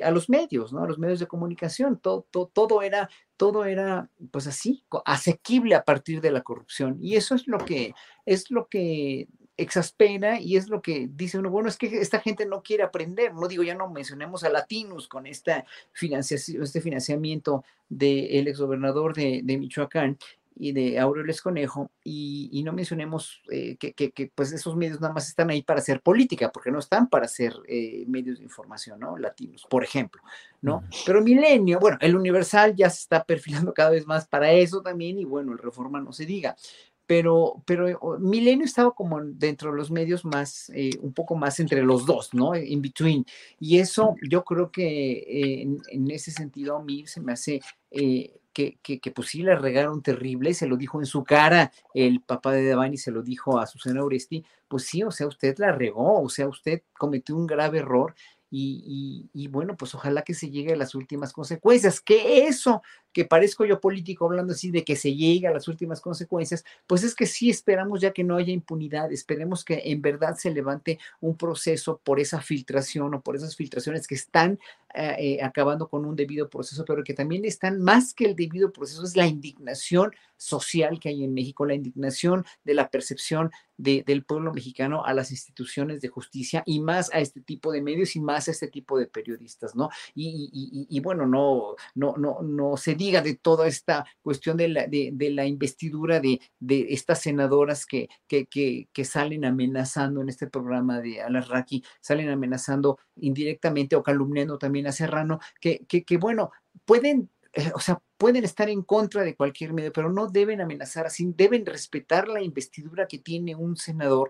a los medios, ¿no? A los medios de comunicación. Todo, todo, era, todo era, pues así, asequible a partir de la corrupción. Y eso es lo que, es lo que exaspera y es lo que dice uno, bueno, es que esta gente no quiere aprender, no digo, ya no mencionemos a Latinos con esta financiación, este financiamiento del exgobernador de, de Michoacán, y de Aureoles Conejo, y, no mencionemos eh, que, pues esos medios nada más están ahí para hacer política, porque no están para ser eh, medios de información, ¿no? Latinos, por ejemplo, ¿no? Pero Milenio, bueno, el Universal ya se está perfilando cada vez más para eso también, y bueno, el Reforma no se diga. Pero, pero Milenio estaba como dentro de los medios más, eh, un poco más entre los dos, ¿no? In between. Y eso yo creo que en, en, ese sentido a mí se me hace que, que, que, pues sí la regaron terrible, se lo dijo en su cara el papá de Devani, se lo dijo a Susana Oresti, pues sí, o sea, usted la regó, o sea, usted cometió un grave error y, bueno, pues ojalá que se llegue a las últimas consecuencias. Que eso, que parezco yo político hablando así de que se llegue a las últimas consecuencias, pues es que sí esperamos ya que no haya impunidad, esperemos que en verdad se levante un proceso por esa filtración o por esas filtraciones que están eh, eh, acabando con un debido proceso, pero que también están más que el debido proceso, es la indignación social que hay en México, la indignación de la percepción del pueblo mexicano a las instituciones de justicia y más a este tipo de medios y más a este tipo de periodistas, ¿no? Y, bueno, no, no, no, no se diga de toda esta cuestión de la, de, la investidura de, de, estas senadoras que, que, que, salen amenazando en este programa de Alarraqui, salen amenazando indirectamente o calumniando también a Serrano, que, que bueno, pueden eh, o sea, pueden estar en contra de cualquier medio, pero no deben amenazar así, deben respetar la investidura que tiene un senador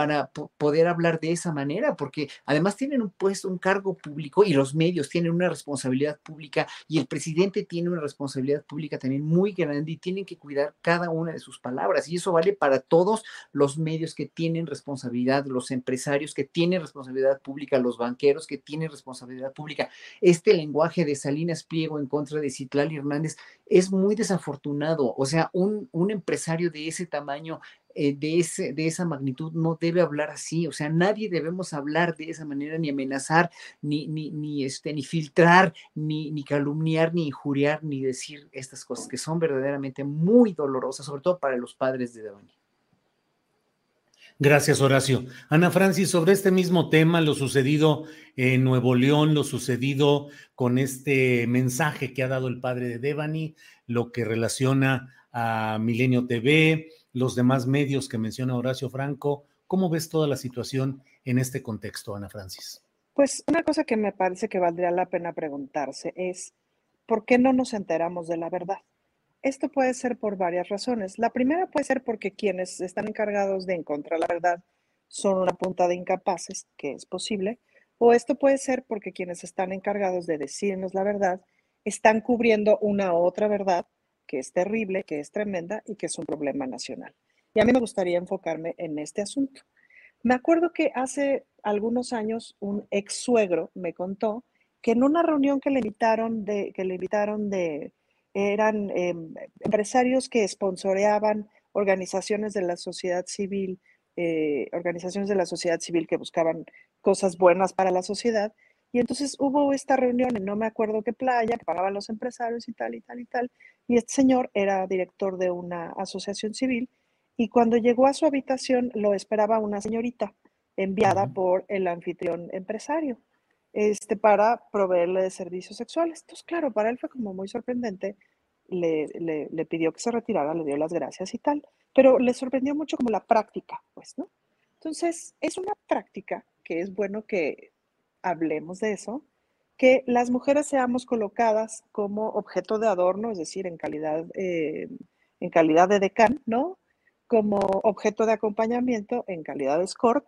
para poder hablar de esa manera, porque además tienen un puesto, un cargo público y los medios tienen una responsabilidad pública y el presidente tiene una responsabilidad pública también muy grande y tienen que cuidar cada una de sus palabras. Y eso vale para todos los medios que tienen responsabilidad, los empresarios que tienen responsabilidad pública, los banqueros que tienen responsabilidad pública. Este lenguaje de Salinas Pliego en contra de Citlali Hernández es muy desafortunado. O sea, un empresario de ese tamaño eh, de, ese, de esa magnitud no debe hablar así, o sea, nadie debemos hablar de esa manera, ni amenazar, ni, ni, ni, este, ni filtrar, ni, ni calumniar, ni injuriar, ni decir estas cosas que son verdaderamente muy dolorosas, sobre todo para los padres de Devani. Gracias, Horacio. Ana Francis, sobre este mismo tema, lo sucedido en Nuevo León, lo sucedido con este mensaje que ha dado el padre de Devani, lo que relaciona a Milenio TV, los demás medios que menciona Horacio Franco. ¿Cómo ves toda la situación en este contexto, Ana Francis? Pues una cosa que me parece que valdría la pena preguntarse es, ¿por qué no nos enteramos de la verdad? Esto puede ser por varias razones. La primera puede ser porque quienes están encargados de encontrar la verdad son una punta de incapaces, que es posible, o esto puede ser porque quienes están encargados de decirnos la verdad están cubriendo una otra verdad que es terrible, que es tremenda y que es un problema nacional. Y a mí me gustaría enfocarme en este asunto. Me acuerdo que hace algunos años un ex suegro me contó que en una reunión que le invitaron de, que le invitaron de, eran em, empresarios que sponsoreaban organizaciones de la sociedad civil, eh, organizaciones de la sociedad civil que buscaban cosas buenas para la sociedad, y entonces hubo esta reunión en no me acuerdo qué playa, que pagaban los empresarios y tal y tal y tal. Y este señor era director de una asociación civil y cuando llegó a su habitación lo esperaba una señorita enviada por el anfitrión empresario este, para proveerle de servicios sexuales. Entonces, claro, para él fue como muy sorprendente. Le, le, le pidió que se retirara, le dio las gracias y tal, pero le sorprendió mucho como la práctica, pues, ¿no? Entonces, es una práctica que es bueno que hablemos de eso, que las mujeres seamos colocadas como objeto de adorno, es decir, en calidad, eh, en calidad de decán, ¿no? Como objeto de acompañamiento en calidad de escort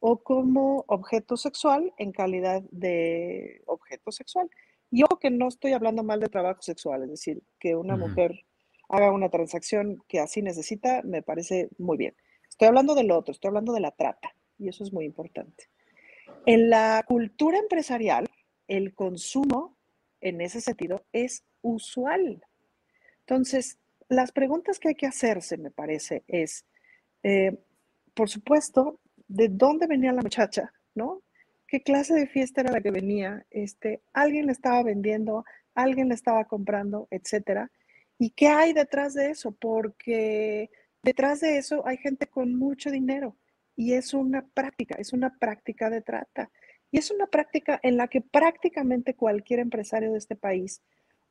o como objeto sexual en calidad de objeto sexual. Y ojo que no estoy hablando mal de trabajo sexual, es decir, que una mujer haga una transacción que así necesita, me parece muy bien. Estoy hablando de lo otro, estoy hablando de la trata, y eso es muy importante. En la cultura empresarial, el consumo en ese sentido es usual. Entonces, las preguntas que hay que hacerse, me parece, es, eh, por supuesto, ¿de dónde venía la muchacha? ¿No? ¿Qué clase de fiesta era la que venía? Este, ¿Alguien le estaba vendiendo? ¿Alguien le estaba comprando? Etcétera. ¿Y qué hay detrás de eso? Porque detrás de eso hay gente con mucho dinero y es una práctica, es una práctica de trata. Y es una práctica en la que prácticamente cualquier empresario de este país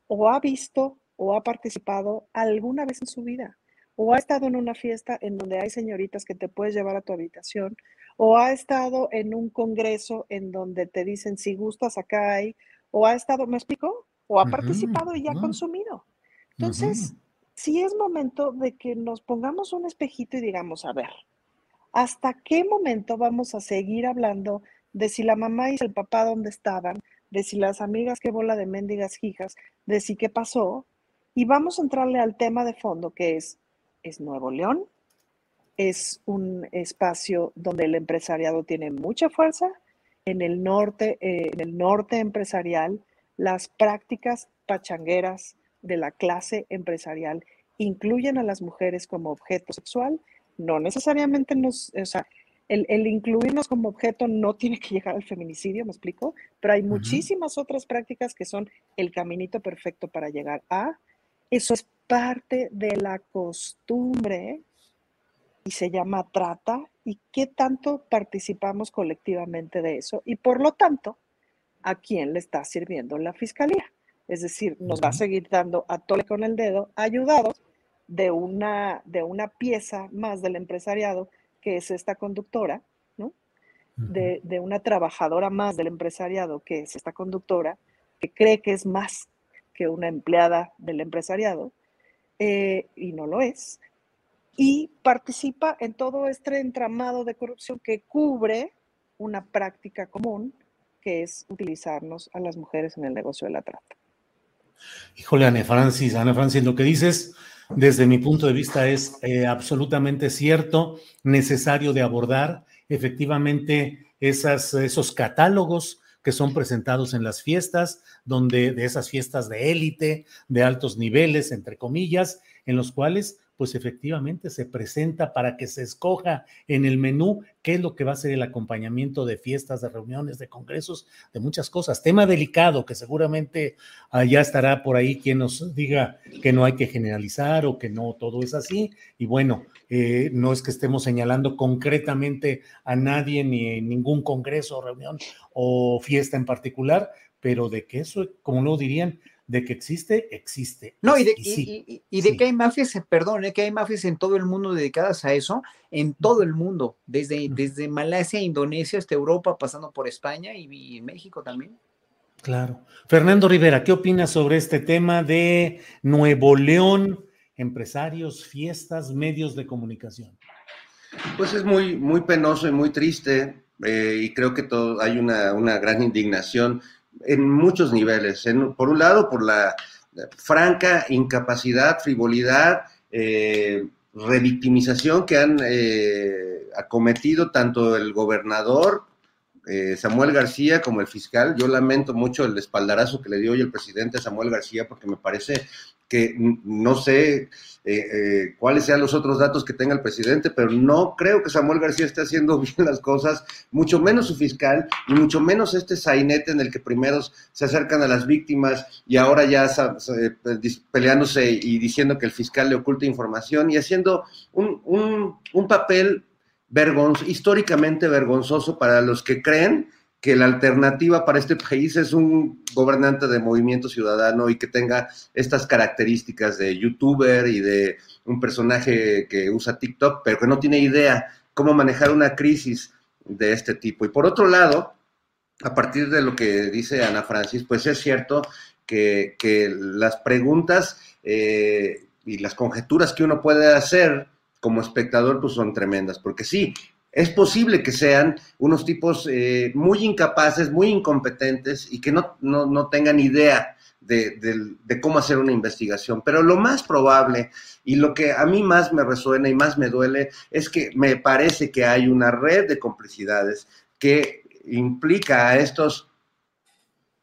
o ha visto o ha participado alguna vez en su vida, o ha estado en una fiesta en donde hay señoritas que te puedes llevar a tu habitación, o ha estado en un congreso en donde te dicen si gustas acá hay, o ha estado, ¿me explico? O ha participado y ha consumido. Entonces, sí es momento de que nos pongamos un espejito y digamos, a ver, ¿hasta qué momento vamos a seguir hablando de si la mamá y el papá dónde estaban, de si las amigas qué bola de mendigas hijas, de si qué pasó? Y vamos a entrarle al tema de fondo que es, es Nuevo León, es un espacio donde el empresariado tiene mucha fuerza. En el norte, eh, en el norte empresarial, las prácticas pachangueras de la clase empresarial incluyen a las mujeres como objeto sexual. No necesariamente nos, o sea, el, el, incluirnos como objeto no tiene que llegar al feminicidio, me explico, pero hay muchísimas otras prácticas que son el caminito perfecto para llegar a. Eso es parte de la costumbre y se llama trata y qué tanto participamos colectivamente de eso y por lo tanto, a quién le está sirviendo la fiscalía. Es decir, nos va a seguir dando a tole con el dedo, ayudados de una, de una pieza más del empresariado, que es esta conductora, ¿no? de, de una trabajadora más del empresariado, que es esta conductora, que cree que es más que una empleada del empresariado, eh, y no lo es, y participa en todo este entramado de corrupción que cubre una práctica común, que es utilizarnos a las mujeres en el negocio de la trata. Híjole, Ana Francis, Ana Francis, lo que dices desde mi punto de vista es eh, absolutamente cierto, necesario de abordar efectivamente esos catálogos que son presentados en las fiestas, donde de esas fiestas de élite, de altos niveles, entre comillas, en los cuales pues efectivamente se presenta para que se escoja en el menú qué es lo que va a ser el acompañamiento de fiestas, de reuniones, de congresos, de muchas cosas. Tema delicado que seguramente ya estará por ahí quien nos diga que no hay que generalizar o que no todo es así. Y bueno, eh, no es que estemos señalando concretamente a nadie ni en ningún congreso, reunión o fiesta en particular, pero de que eso, como lo dirían, de que existe, existe. No, y de, y, de que hay mafias, perdón, ¿eh? que hay mafias en todo el mundo dedicadas a eso, en todo el mundo, desde, desde Malasia, Indonesia hasta Europa, pasando por España y, México también. Claro. Fernando Rivera, ¿qué opinas sobre este tema de Nuevo León, empresarios, fiestas, medios de comunicación? Pues es muy, muy penoso y muy triste, eh, y creo que todo, hay una, una gran indignación en muchos niveles. por un lado, por la franca incapacidad, frivolidad, eh, revictimización que han eh, acometido tanto el gobernador eh, Samuel García como el fiscal. Yo lamento mucho el espaldarazo que le dio hoy el presidente Samuel García porque me parece que no sé eh, eh, cuáles sean los otros datos que tenga el presidente, pero no creo que Samuel García esté haciendo bien las cosas, mucho menos su fiscal y mucho menos este sainete en el que primero se acercan a las víctimas y ahora ya peleándose y diciendo que el fiscal le oculta información y haciendo un, un, un papel históricamente vergonzoso para los que creen que la alternativa para este país es un gobernante de movimiento ciudadano y que tenga estas características de youtuber y de un personaje que usa TikTok, pero que no tiene idea cómo manejar una crisis de este tipo. Y por otro lado, a partir de lo que dice Ana Francis, pues es cierto que, las preguntas eh, y las conjeturas que uno puede hacer como espectador, pues son tremendas, porque sí, es posible que sean unos tipos eh, muy incapaces, muy incompetentes y que no, no, tengan idea de, de, cómo hacer una investigación. Pero lo más probable y lo que a mí más me resuena y más me duele es que me parece que hay una red de complicidades que implica a estos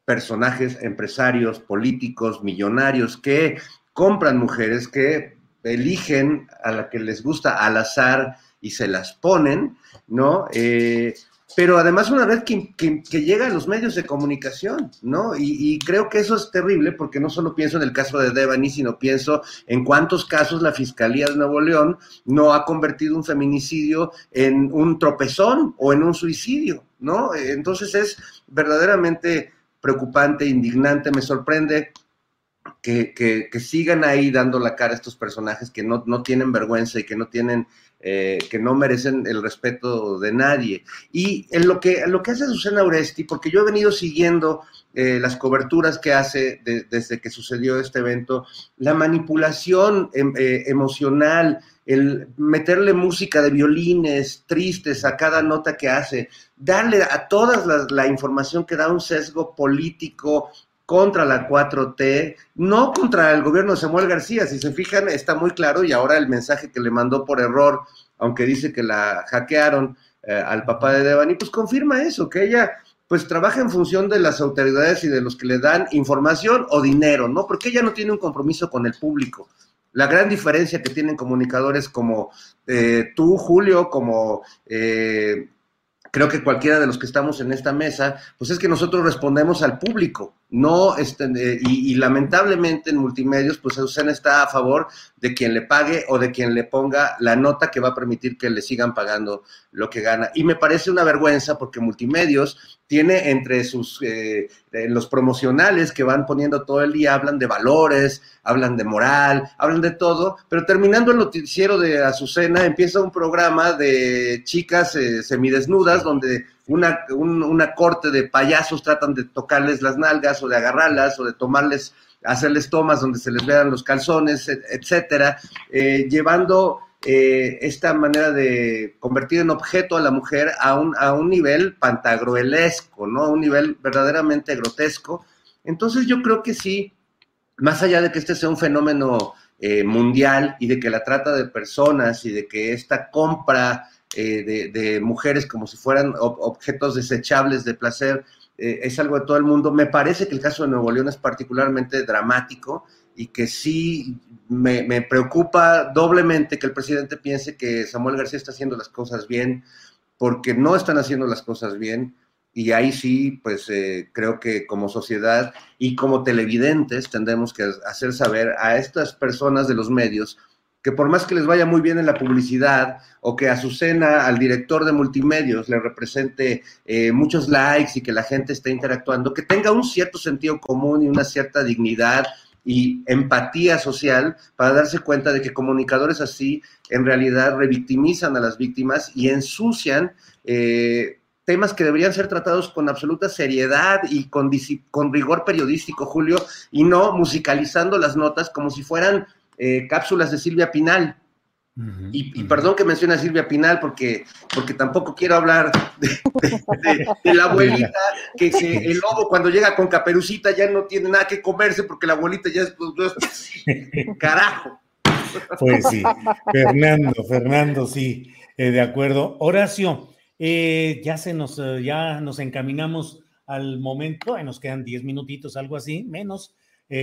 personajes, empresarios, políticos, millonarios que compran mujeres, que eligen a la que les gusta al azar y se las ponen, ¿no? Eh, pero además una red que, llega a los medios de comunicación, ¿no? Y, creo que eso es terrible porque no solo pienso en el caso de Devani, sino pienso en cuántos casos la Fiscalía de Nuevo León no ha convertido un feminicidio en un tropezón o en un suicidio, ¿no? Entonces es verdaderamente preocupante, indignante, me sorprende que, sigan ahí dando la cara a estos personajes que no, no tienen vergüenza y que no tienen eh, que no merecen el respeto de nadie. Y en lo que, lo que hace Susana Oresti, porque yo he venido siguiendo eh, las coberturas que hace desde que sucedió este evento, la manipulación em, eh, emocional, el meterle música de violines tristes a cada nota que hace, darle a todas la información que da un sesgo político contra la 4T, no contra el gobierno de Samuel García. Si se fijan, está muy claro y ahora el mensaje que le mandó por error, aunque dice que la hackearon eh, al papá de Devani, pues confirma eso, que ella pues trabaja en función de las autoridades y de los que le dan información o dinero, ¿no? Porque ella no tiene un compromiso con el público. La gran diferencia que tienen comunicadores como eh, tú, Julio, como eh, creo que cualquiera de los que estamos en esta mesa, pues es que nosotros respondemos al público, no, este, eh, y, lamentablemente en multimedios, pues Azucena está a favor de quien le pague o de quien le ponga la nota que va a permitir que le sigan pagando lo que gana. Y me parece una vergüenza porque multimedios tiene entre sus, eh, los promocionales que van poniendo todo el día, hablan de valores, hablan de moral, hablan de todo, pero terminando el noticiero de Azucena empieza un programa de chicas eh, semidesnudas donde una, una corte de payasos tratan de tocarles las nalgas o de agarrarlas o de tomarles, hacerles tomas donde se les vean los calzones, etcétera, eh, llevando eh, esta manera de convertir en objeto a la mujer a un, a un nivel pantagruelesco, ¿no? A un nivel verdaderamente grotesco. Entonces yo creo que sí, más allá de que este sea un fenómeno eh, mundial y de que la trata de personas y de que esta compra eh, de, mujeres como si fueran objetos desechables de placer, eh, es algo de todo el mundo. Me parece que el caso de Nuevo León es particularmente dramático y que sí me, me, preocupa doblemente que el presidente piense que Samuel García está haciendo las cosas bien, porque no están haciendo las cosas bien. Y ahí sí, pues eh, creo que como sociedad y como televidentes tendremos que hacer saber a estas personas de los medios que por más que les vaya muy bien en la publicidad o que Azucena, al director de multimedios, le represente eh, muchos likes y que la gente esté interactuando, que tenga un cierto sentido común y una cierta dignidad y empatía social para darse cuenta de que comunicadores así en realidad revictimizan a las víctimas y ensucian eh, temas que deberían ser tratados con absoluta seriedad y con, rigor periodístico, Julio, y no musicalizando las notas como si fueran eh, cápsulas de Silvia Pinal. Y, perdón que mencione a Silvia Pinal porque, porque tampoco quiero hablar de, la abuelita, que el lobo cuando llega con caperucita ya no tiene nada que comerse porque la abuelita ya es... Pues, carajo. Pues sí, Fernando, Fernando, sí, eh, de acuerdo. Horacio, eh, ya se nos, ya nos encaminamos al momento, nos quedan 10 minutitos, algo así, menos,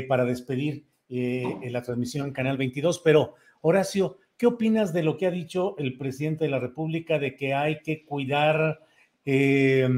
para despedir eh, la transmisión en Canal 22. Pero, Horacio, ¿qué opinas de lo que ha dicho el presidente de la República de que hay que cuidar eh,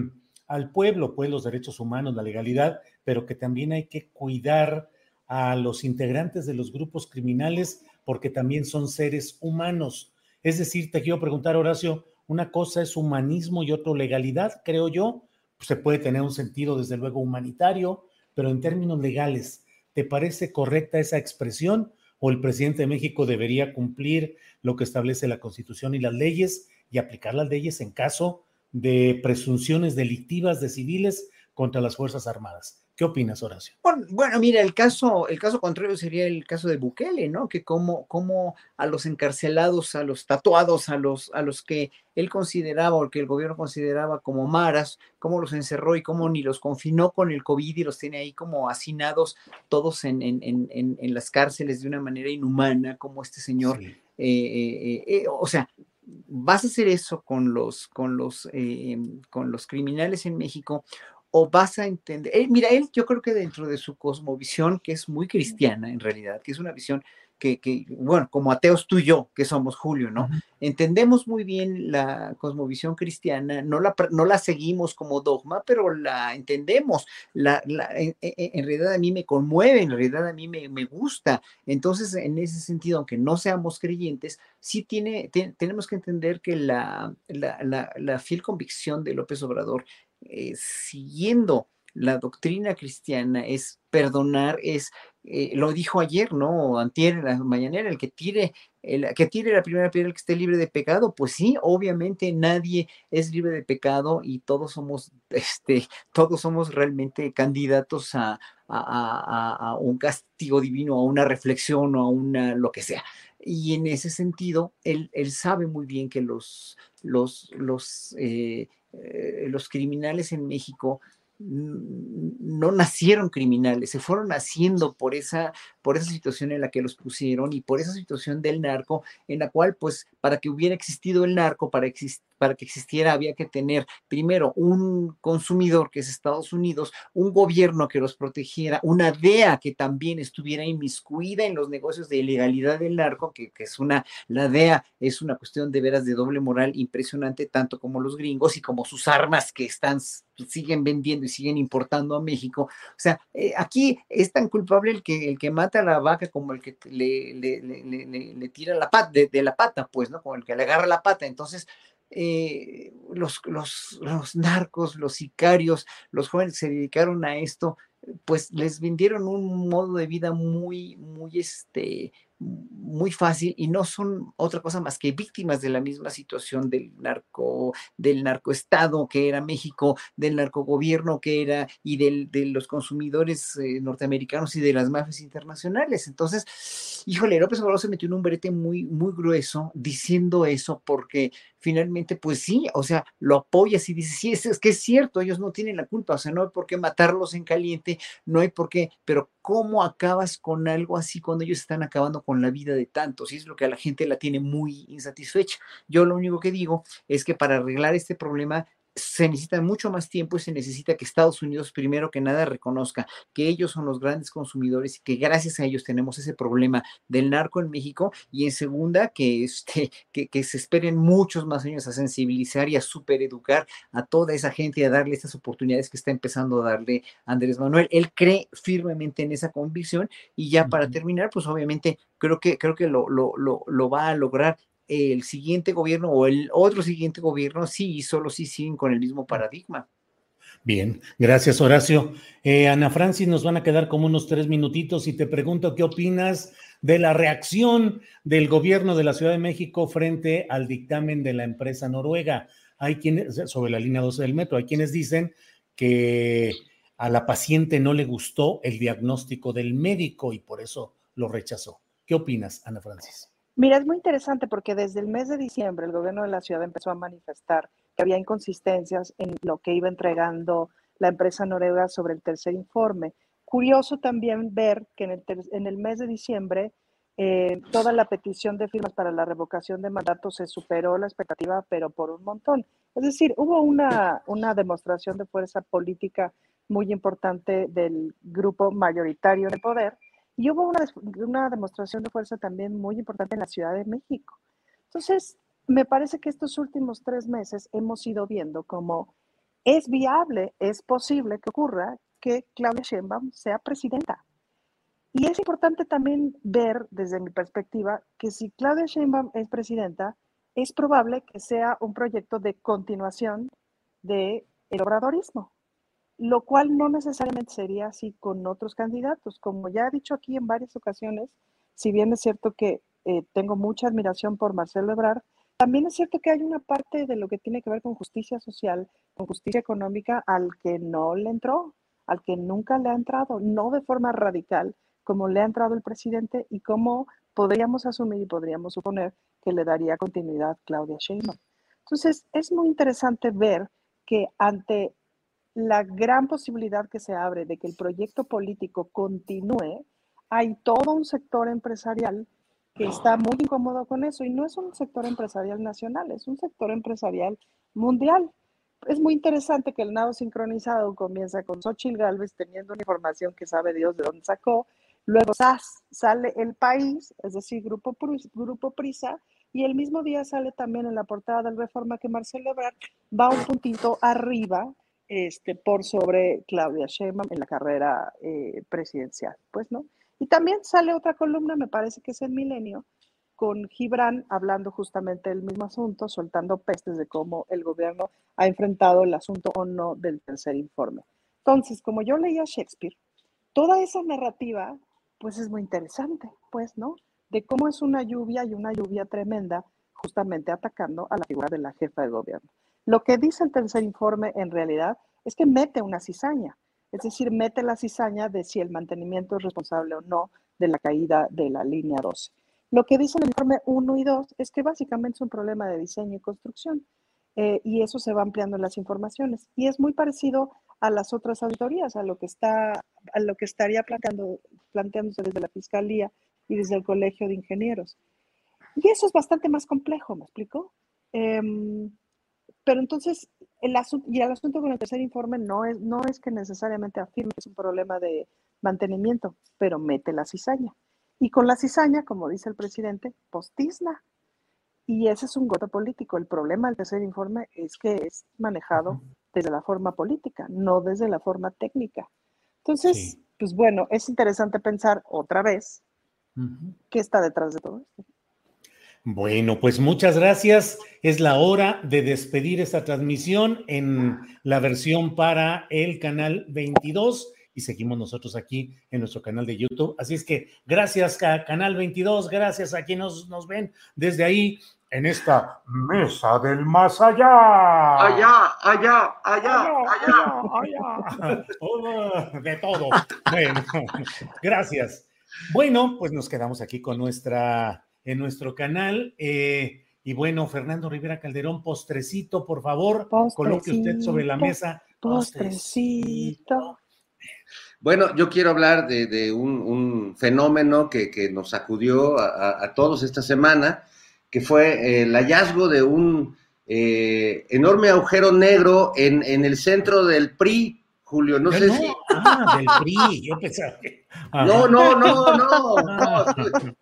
al pueblo, pues los derechos humanos, la legalidad, pero que también hay que cuidar a los integrantes de los grupos criminales porque también son seres humanos? Es decir, te quiero preguntar, Horacio, una cosa es humanismo y otra legalidad, creo yo. se puede tener un sentido, desde luego, humanitario, pero en términos legales, ¿Te parece correcta esa expresión o el presidente de México debería cumplir lo que establece la Constitución y las leyes y aplicar las leyes en caso de presunciones delictivas de civiles contra las Fuerzas Armadas? ¿Qué opinas, Horacio? Bueno, mira, el caso, el caso contrario sería el caso de Bukele, ¿no? Que como, como a los encarcelados, a los tatuados, a los, a los que él consideraba o que el gobierno consideraba como maras, cómo los encerró y cómo ni los confinó con el COVID y los tiene ahí como hacinados todos en, en, en, en las cárceles de una manera inhumana, como este señor. Eh, eh, eh, o sea, vas a hacer eso con los, con los, con los criminales en México o vas a entender, eh, mira, él yo creo que dentro de su cosmovisión, que es muy cristiana en realidad, que es una visión que, que bueno, como ateos tú y yo, que somos Julio, ¿no? Entendemos muy bien la cosmovisión cristiana, no la, no la seguimos como dogma, pero la entendemos, la, la en, en, realidad a mí me conmueve, en realidad a mí me, me gusta. Entonces, en ese sentido, aunque no seamos creyentes, sí tiene, tenemos que entender que la, la, la fiel convicción de López Obrador eh, siguiendo la doctrina cristiana es perdonar, es, eh, lo dijo ayer, ¿no? Antier la mañanera, el que tire, el que tire la primera piedra, el que esté libre de pecado, pues sí, obviamente nadie es libre de pecado y todos somos, este, todos somos realmente candidatos a, un castigo divino, a una reflexión o a una, lo que sea. Y en ese sentido, él, él sabe muy bien que los, los, los eh, eh, los criminales en México no nacieron criminales, se fueron haciendo por esa, por esa situación en la que los pusieron y por esa situación del narco, en la cual, pues, para que hubiera existido el narco, para, para que existiera, había que tener primero un consumidor, que es Estados Unidos, un gobierno que los protegiera, una DEA que también estuviera inmiscuida en los negocios de ilegalidad del narco, que, que es una, la DEA es una cuestión de veras de doble moral impresionante, tanto como los gringos y como sus armas que están siguen vendiendo y siguen importando a México. O sea, eh, aquí es tan culpable el que, el que mata a la vaca como el que le, le, le, le tira la pata, de, de, la pata, pues, ¿no? Como el que le agarra la pata. Entonces, eh, los, los, los narcos, los sicarios, los jóvenes que se dedicaron a esto, pues les vendieron un modo de vida muy, muy, este, muy fácil y no son otra cosa más que víctimas de la misma situación del narco, del narcoestado que era México, del narcogobierno que era y del, de los consumidores eh, norteamericanos y de las mafias internacionales. Entonces, híjole, López Obrador se metió en un brete muy, muy grueso diciendo eso porque finalmente, pues sí, o sea, lo apoyas y dices, sí, es, que es cierto, ellos no tienen la culpa, o sea, no hay por qué matarlos en caliente, no hay por qué, pero ¿cómo acabas con algo así cuando ellos están acabando con la vida de tantos? Y es lo que a la gente la tiene muy insatisfecha. Yo lo único que digo es que para arreglar este problema se necesita mucho más tiempo y se necesita que Estados Unidos, primero que nada, reconozca que ellos son los grandes consumidores y que gracias a ellos tenemos ese problema del narco en México. Y en segunda, que, este, que, que se esperen muchos más años a sensibilizar y a supereducar a toda esa gente y a darle estas oportunidades que está empezando a darle Andrés Manuel. Él cree firmemente en esa convicción y ya para terminar, pues obviamente creo que, creo que lo, lo, lo, lo va a lograr el siguiente gobierno o el otro siguiente gobierno sí y solo sí siguen con el mismo paradigma. Bien, gracias Horacio. Eh, Ana Francis, nos van a quedar como unos tres minutitos y te pregunto qué opinas de la reacción del gobierno de la Ciudad de México frente al dictamen de la empresa noruega. Hay quienes, sobre la línea 12 del metro, hay quienes dicen que a la paciente no le gustó el diagnóstico del médico y por eso lo rechazó. ¿Qué opinas, Ana Francis? Mira, es muy interesante porque desde el mes de diciembre el gobierno de la ciudad empezó a manifestar que había inconsistencias en lo que iba entregando la empresa noruega sobre el tercer informe. Curioso también ver que en el, en el mes de diciembre eh, toda la petición de firmas para la revocación de mandato se superó la expectativa, pero por un montón. Es decir, hubo una, una demostración de fuerza política muy importante del grupo mayoritario el poder y hubo una, demostración de fuerza también muy importante en la Ciudad de México. Entonces, me parece que estos últimos tres meses hemos ido viendo cómo es viable, es posible que ocurra que Claudia Sheinbaum sea presidenta. Y es importante también ver desde mi perspectiva que si Claudia Sheinbaum es presidenta, es probable que sea un proyecto de continuación del el obradorismo lo cual no necesariamente sería así con otros candidatos. Como ya he dicho aquí en varias ocasiones, si bien es cierto que eh, tengo mucha admiración por Marcelo Ebrard, también es cierto que hay una parte de lo que tiene que ver con justicia social, con justicia económica, al que no le entró, al que nunca le ha entrado, no de forma radical, como le ha entrado el presidente y como podríamos asumir y podríamos suponer que le daría continuidad Claudia Sheinbaum. Entonces, es muy interesante ver que ante la gran posibilidad que se abre de que el proyecto político continúe, hay todo un sector empresarial que está muy incómodo con eso. Y no es un sector empresarial nacional, es un sector empresarial mundial. Es muy interesante que el nado sincronizado comienza con Xochitl Galvez teniendo una información que sabe Dios de dónde sacó, luego SAS, sale El País, es decir, Grupo, Grupo Prisa, y el mismo día sale también en la portada del Reforma que Marcelo Ebrard va un puntito arriba este, por sobre Claudia Sheinbaum en la carrera eh, presidencial, pues, ¿no? Y también sale otra columna, me parece que es el Milenio, con Gibran hablando justamente del mismo asunto, soltando pestes de cómo el gobierno ha enfrentado el asunto o no del tercer informe. Entonces, como yo leía Shakespeare, toda esa narrativa, pues es muy interesante, pues, ¿no? De cómo es una lluvia y una lluvia tremenda, justamente atacando a la figura de la jefa de gobierno. Lo que dice el tercer informe en realidad es que mete una cizaña, es decir, mete la cizaña de si el mantenimiento es responsable o no de la caída de la línea 12. Lo que dice el informe 1 y 2 es que básicamente es un problema de diseño y construcción eh, y eso se va ampliando en las informaciones. Y es muy parecido a las otras auditorías, a lo que está, a lo que estaría planteando, planteándose desde la Fiscalía y desde el Colegio de Ingenieros. Y eso es bastante más complejo, ¿me explico? Em, pero entonces, el asunto, y el asunto con el tercer informe no es, no es que necesariamente afirme que es un problema de mantenimiento, pero mete la cizaña. Y con la cizaña, como dice el presidente, postizna. Y ese es un goto político. El problema del tercer informe es que es manejado desde la forma política, no desde la forma técnica. Entonces, pues bueno, es interesante pensar otra vez qué está detrás de todo esto. Bueno, pues muchas gracias. Es la hora de despedir esta transmisión en la versión para el canal 22 y seguimos nosotros aquí en nuestro canal de YouTube. Así es que gracias a Canal 22, gracias a quienes nos, ven desde ahí en esta mesa del más allá. Allá, allá, allá, allá, allá. de todo. Bueno, gracias. Bueno, pues nos quedamos aquí con nuestra en nuestro canal. Eh, y bueno, Fernando Rivera Calderón, postrecito, por favor, coloque usted sobre la mesa. Postrecito. Bueno, yo quiero hablar de, un, fenómeno que, nos sacudió a, todos esta semana, que fue el hallazgo de un eh, enorme agujero negro en, en el centro del PRI, Julio. No sé si. Ah, del PRI, yo pensaba que. No, no, no, no,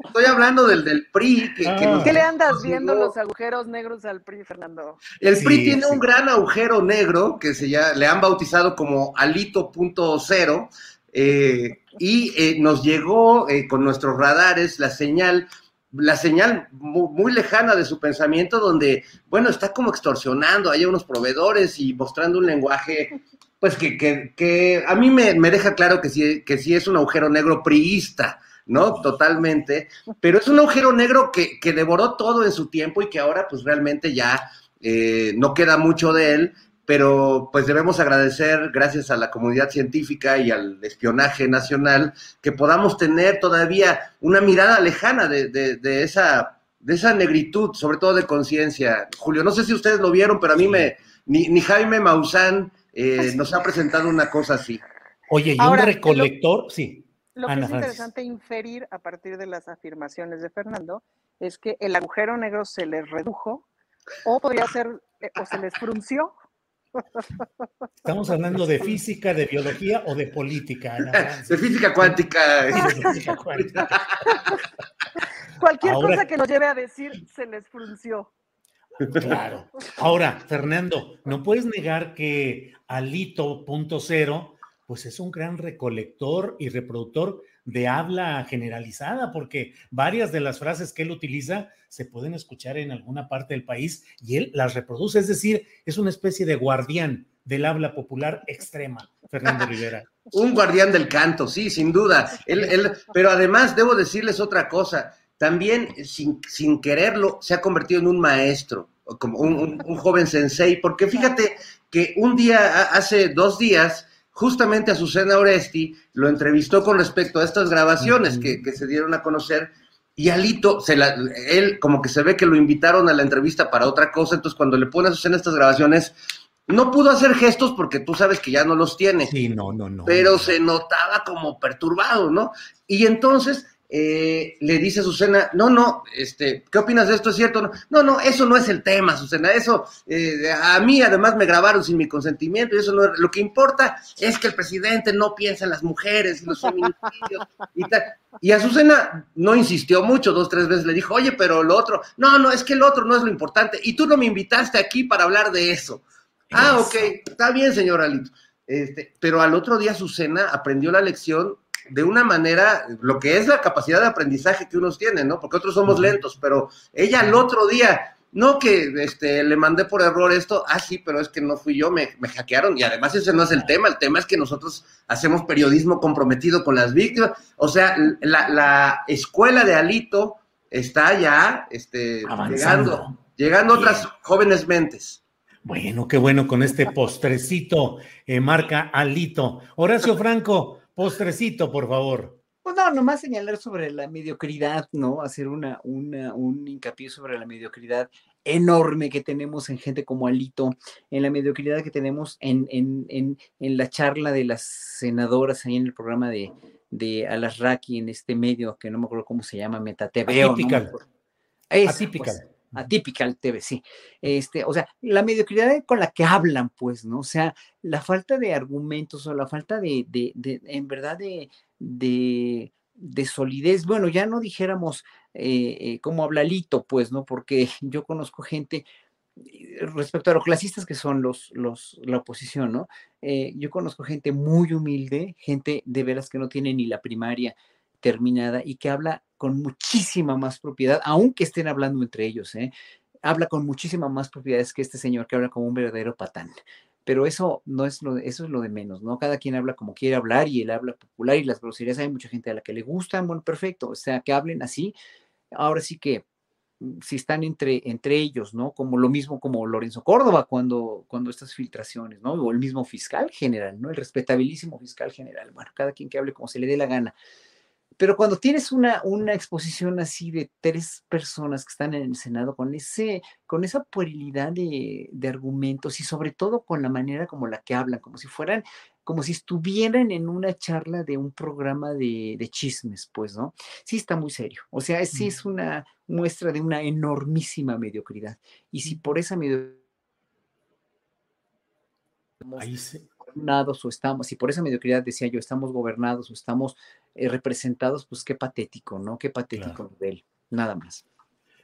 Estoy hablando del, del PRI. Que, ah. ¿Qué le andas viendo los agujeros negros al PRI, Fernando? El PRI tiene un gran agujero negro que se ya, le han bautizado como Alito.0 eh, y eh, nos llegó eh, con nuestros radares la señal la señal muy, lejana de su pensamiento, donde, bueno, está como extorsionando, hay unos proveedores y mostrando un lenguaje pues que, que, que a mí me, me, deja claro que sí, que sí es un agujero negro priista, ¿no? Totalmente, pero es un agujero negro que, que devoró todo en su tiempo y que ahora pues realmente ya eh, no queda mucho de él, pero pues debemos agradecer, gracias a la comunidad científica y al espionaje nacional, que podamos tener todavía una mirada lejana de, de, de esa, de esa negritud, sobre todo de conciencia. Julio, no sé si ustedes lo vieron, pero a mí me, ni, ni Jaime Maussan, eh, nos ha presentado una cosa así. Oye, y un recolector, sí. Lo que es interesante inferir a partir de las afirmaciones de Fernando es que el agujero negro se les redujo o podría ser, eh, o se les frunció. Estamos hablando de física, de biología o de política. de física cuántica. Cualquier cosa que nos lleve a decir se les frunció. Claro. Ahora, Fernando, no puedes negar que Alito.0, pues es un gran recolector y reproductor de habla generalizada, porque varias de las frases que él utiliza se pueden escuchar en alguna parte del país y él las reproduce, es decir, es una especie de guardián del habla popular extrema, Fernando Rivera. un guardián del canto, sí, sin duda. pero además debo decirles otra cosa, también sin, sin quererlo se ha convertido en un maestro como un, joven sensei, porque fíjate que un día, hace dos días, justamente a Susana Oresti lo entrevistó con respecto a estas grabaciones que, se dieron a conocer y Alito, se la, él como que se ve que lo invitaron a la entrevista para otra cosa, entonces cuando le pone a Susana estas grabaciones, no pudo hacer gestos porque tú sabes que ya no los tiene. Sí, no, no, no. Pero se notaba como perturbado, ¿no? Y entonces eh, le dice a Susana, no, no, este, ¿qué opinas de esto? ¿Es cierto? No, no, eso no es el tema, Susana, eso, eh, a mí además me grabaron sin mi consentimiento y eso no es, lo que importa es que el presidente no piensa en las mujeres y los feminicidios y tal. Y a Susana no insistió mucho, dos, tres veces le dijo, oye, pero lo otro, no, no, es que el otro no es lo importante y tú no me invitaste aquí para hablar de eso. Ah, ok, está bien, señor Alito. Este, pero al otro día Susana aprendió la lección de una manera, lo que es la capacidad de aprendizaje que unos tienen, ¿no? Porque otros somos lentos, pero ella el otro día, no que este, le mandé por error esto, ah, sí, pero es que no fui yo, me, me hackearon, y además ese no es el tema, el tema es que nosotros hacemos periodismo comprometido con las víctimas, o sea, la, la escuela de Alito está ya este, llegando, llegando otras jóvenes mentes. Bueno, qué bueno con este postrecito, eh, marca Alito. Horacio Franco, Postrecito, por favor. Pues no, nomás señalar sobre la mediocridad, ¿no? Hacer una, una, un hincapié sobre la mediocridad. enorme que tenemos en gente como Alito, en la mediocridad que tenemos en, en, en, en la charla de las senadoras ahí en el programa de, de Alasraki, en este medio que no me acuerdo cómo se llama, MetaTV. Atípical. No Atípical. Pues, Atípical TV, sí. Este, o sea, la mediocridad con la que hablan, pues, ¿no? O sea, la falta de argumentos o la falta de, de, en verdad, de, de, de solidez. Bueno, ya no dijéramos eh, eh, como habla Lito, pues, ¿no? Porque yo conozco gente eh, respecto a los clasistas que son los, los, la oposición, ¿no? Eh, yo conozco gente muy humilde, gente de veras que no tiene ni la primaria terminada y que habla con muchísima más propiedad, aunque estén hablando entre ellos, ¿eh? habla con muchísima más propiedades que este señor que habla como un verdadero patán. Pero eso no es lo, eso es lo de menos, ¿no? Cada quien habla como quiere hablar y él habla popular y las groserías hay mucha gente a la que le gustan, bueno, perfecto, o sea, que hablen así. Ahora sí que mm, si están entre, entre ellos, ¿no? Como lo mismo como Lorenzo Córdoba cuando, cuando estas filtraciones, ¿no? O el mismo fiscal general, ¿no? El respetabilísimo fiscal general. Bueno, cada quien que hable como se le dé la gana. Pero cuando tienes una, una exposición así de tres personas que están en el Senado con, ese, con esa puerilidad de, de, argumentos y sobre todo con la manera como la que hablan, como si fueran, como si estuvieran en una charla de un programa de, de chismes, pues, ¿no? Sí está muy serio. O sea, sí es una muestra de una enormísima mediocridad. Y si por esa mediocridad... Ahí se, gobernados o estamos, y por esa mediocridad decía yo, estamos gobernados o estamos eh, representados, pues qué patético, ¿no? Qué patético claro. nivel, nada más.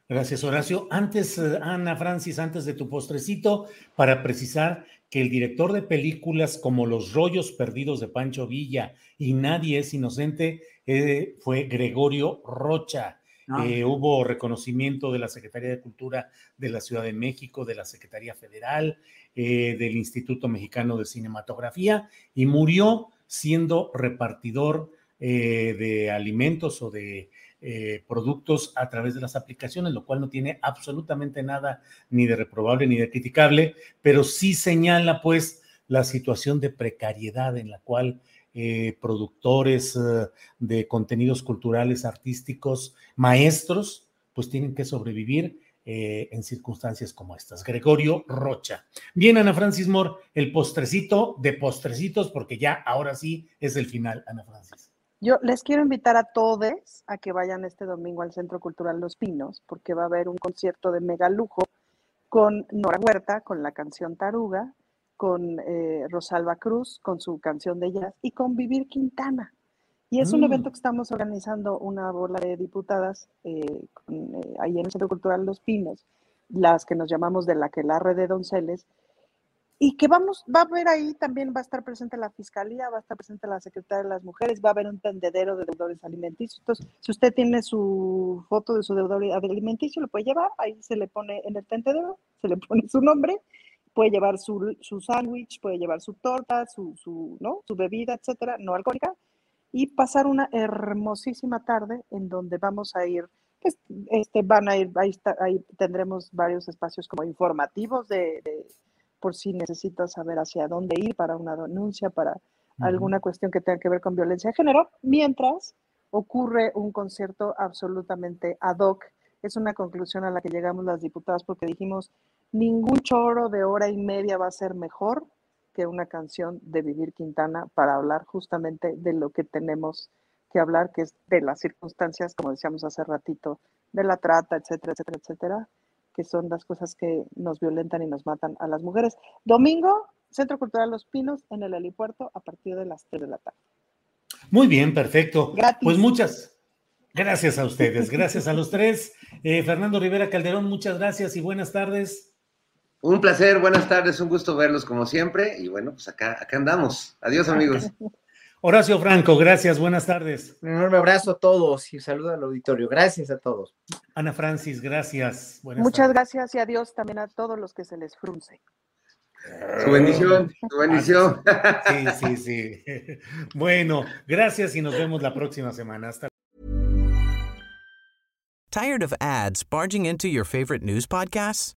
Gracias, Horacio. Antes, uh, Ana Francis, antes de tu postrecito, para precisar que el director de películas como Los rollos perdidos de Pancho Villa y Nadie es inocente eh, fue Gregorio Rocha. Eh, hubo reconocimiento de la Secretaría de Cultura de la Ciudad de México, de la Secretaría Federal, eh, del Instituto Mexicano de Cinematografía y murió siendo repartidor eh, de alimentos o de productos a través de las aplicaciones, lo cual no tiene absolutamente nada ni de reprobable ni de criticable, pero sí señala pues la situación de precariedad en la cual eh, productores eh, de contenidos culturales, artísticos, maestros, pues tienen que sobrevivir eh, en circunstancias como estas. Gregorio Rocha. Bien, Ana Francis Moore, el postrecito de postrecitos, porque ya ahora sí es el final, Ana Francis. Yo les quiero invitar a todos a que vayan este domingo al Centro Cultural Los Pinos, porque va a haber un concierto de mega lujo con Nora Huerta, con la canción Taruga, con eh, Rosalba Cruz, con su canción de jazz, y con Vivir Quintana. Y es mm. un evento que estamos organizando una bola de diputadas eh, con, eh, ahí en el Centro Cultural Los Pinos, las que nos llamamos de la que la red de Donceles, y que vamos, va a haber ahí también, va a estar presente la Fiscalía, va a estar presente la Secretaría de las Mujeres, va a haber un tendedero de deudores alimenticios. Entonces, si usted tiene su foto de su deudor alimenticio, lo puede llevar, ahí se le pone en el tendedero, se le pone su nombre, puede llevar su, su sándwich, puede llevar su torta, su, su, ¿no? su bebida, etcétera, no alcohólica, y pasar una hermosísima tarde en donde vamos a ir pues, este, van a ir, ahí, está, ahí tendremos varios espacios como informativos de, de por si necesitas saber hacia dónde ir para una denuncia, para uh -huh. alguna cuestión que tenga que ver con violencia de género, mientras ocurre un concierto absolutamente ad hoc. Es una conclusión a la que llegamos las diputadas porque dijimos, ningún choro de hora y media va a ser mejor que una canción de Vivir Quintana para hablar justamente de lo que tenemos que hablar, que es de las circunstancias, como decíamos hace ratito, de la trata, etcétera, etcétera, etcétera que son las cosas que nos violentan y nos matan a las mujeres. Domingo, Centro Cultural Los Pinos, en el helipuerto, a partir de las 3 de la tarde. Muy bien, perfecto. Gratis. Pues muchas gracias a ustedes, gracias a los tres. Eh, Fernando Rivera Calderón, muchas gracias y buenas tardes. Un placer, buenas tardes, un gusto verlos como siempre. Y bueno, pues acá, acá andamos. Adiós, amigos. Horacio Franco, gracias, buenas tardes. Un enorme abrazo a todos y saludo al auditorio. Gracias a todos. Ana Francis, gracias. Buenas Muchas tardes. gracias y adiós también a todos los que se les frunce. Su bendición, su bendición. Sí, sí, sí. Bueno, gracias y nos vemos la próxima semana. Hasta Tired of ads barging into your favorite news podcasts?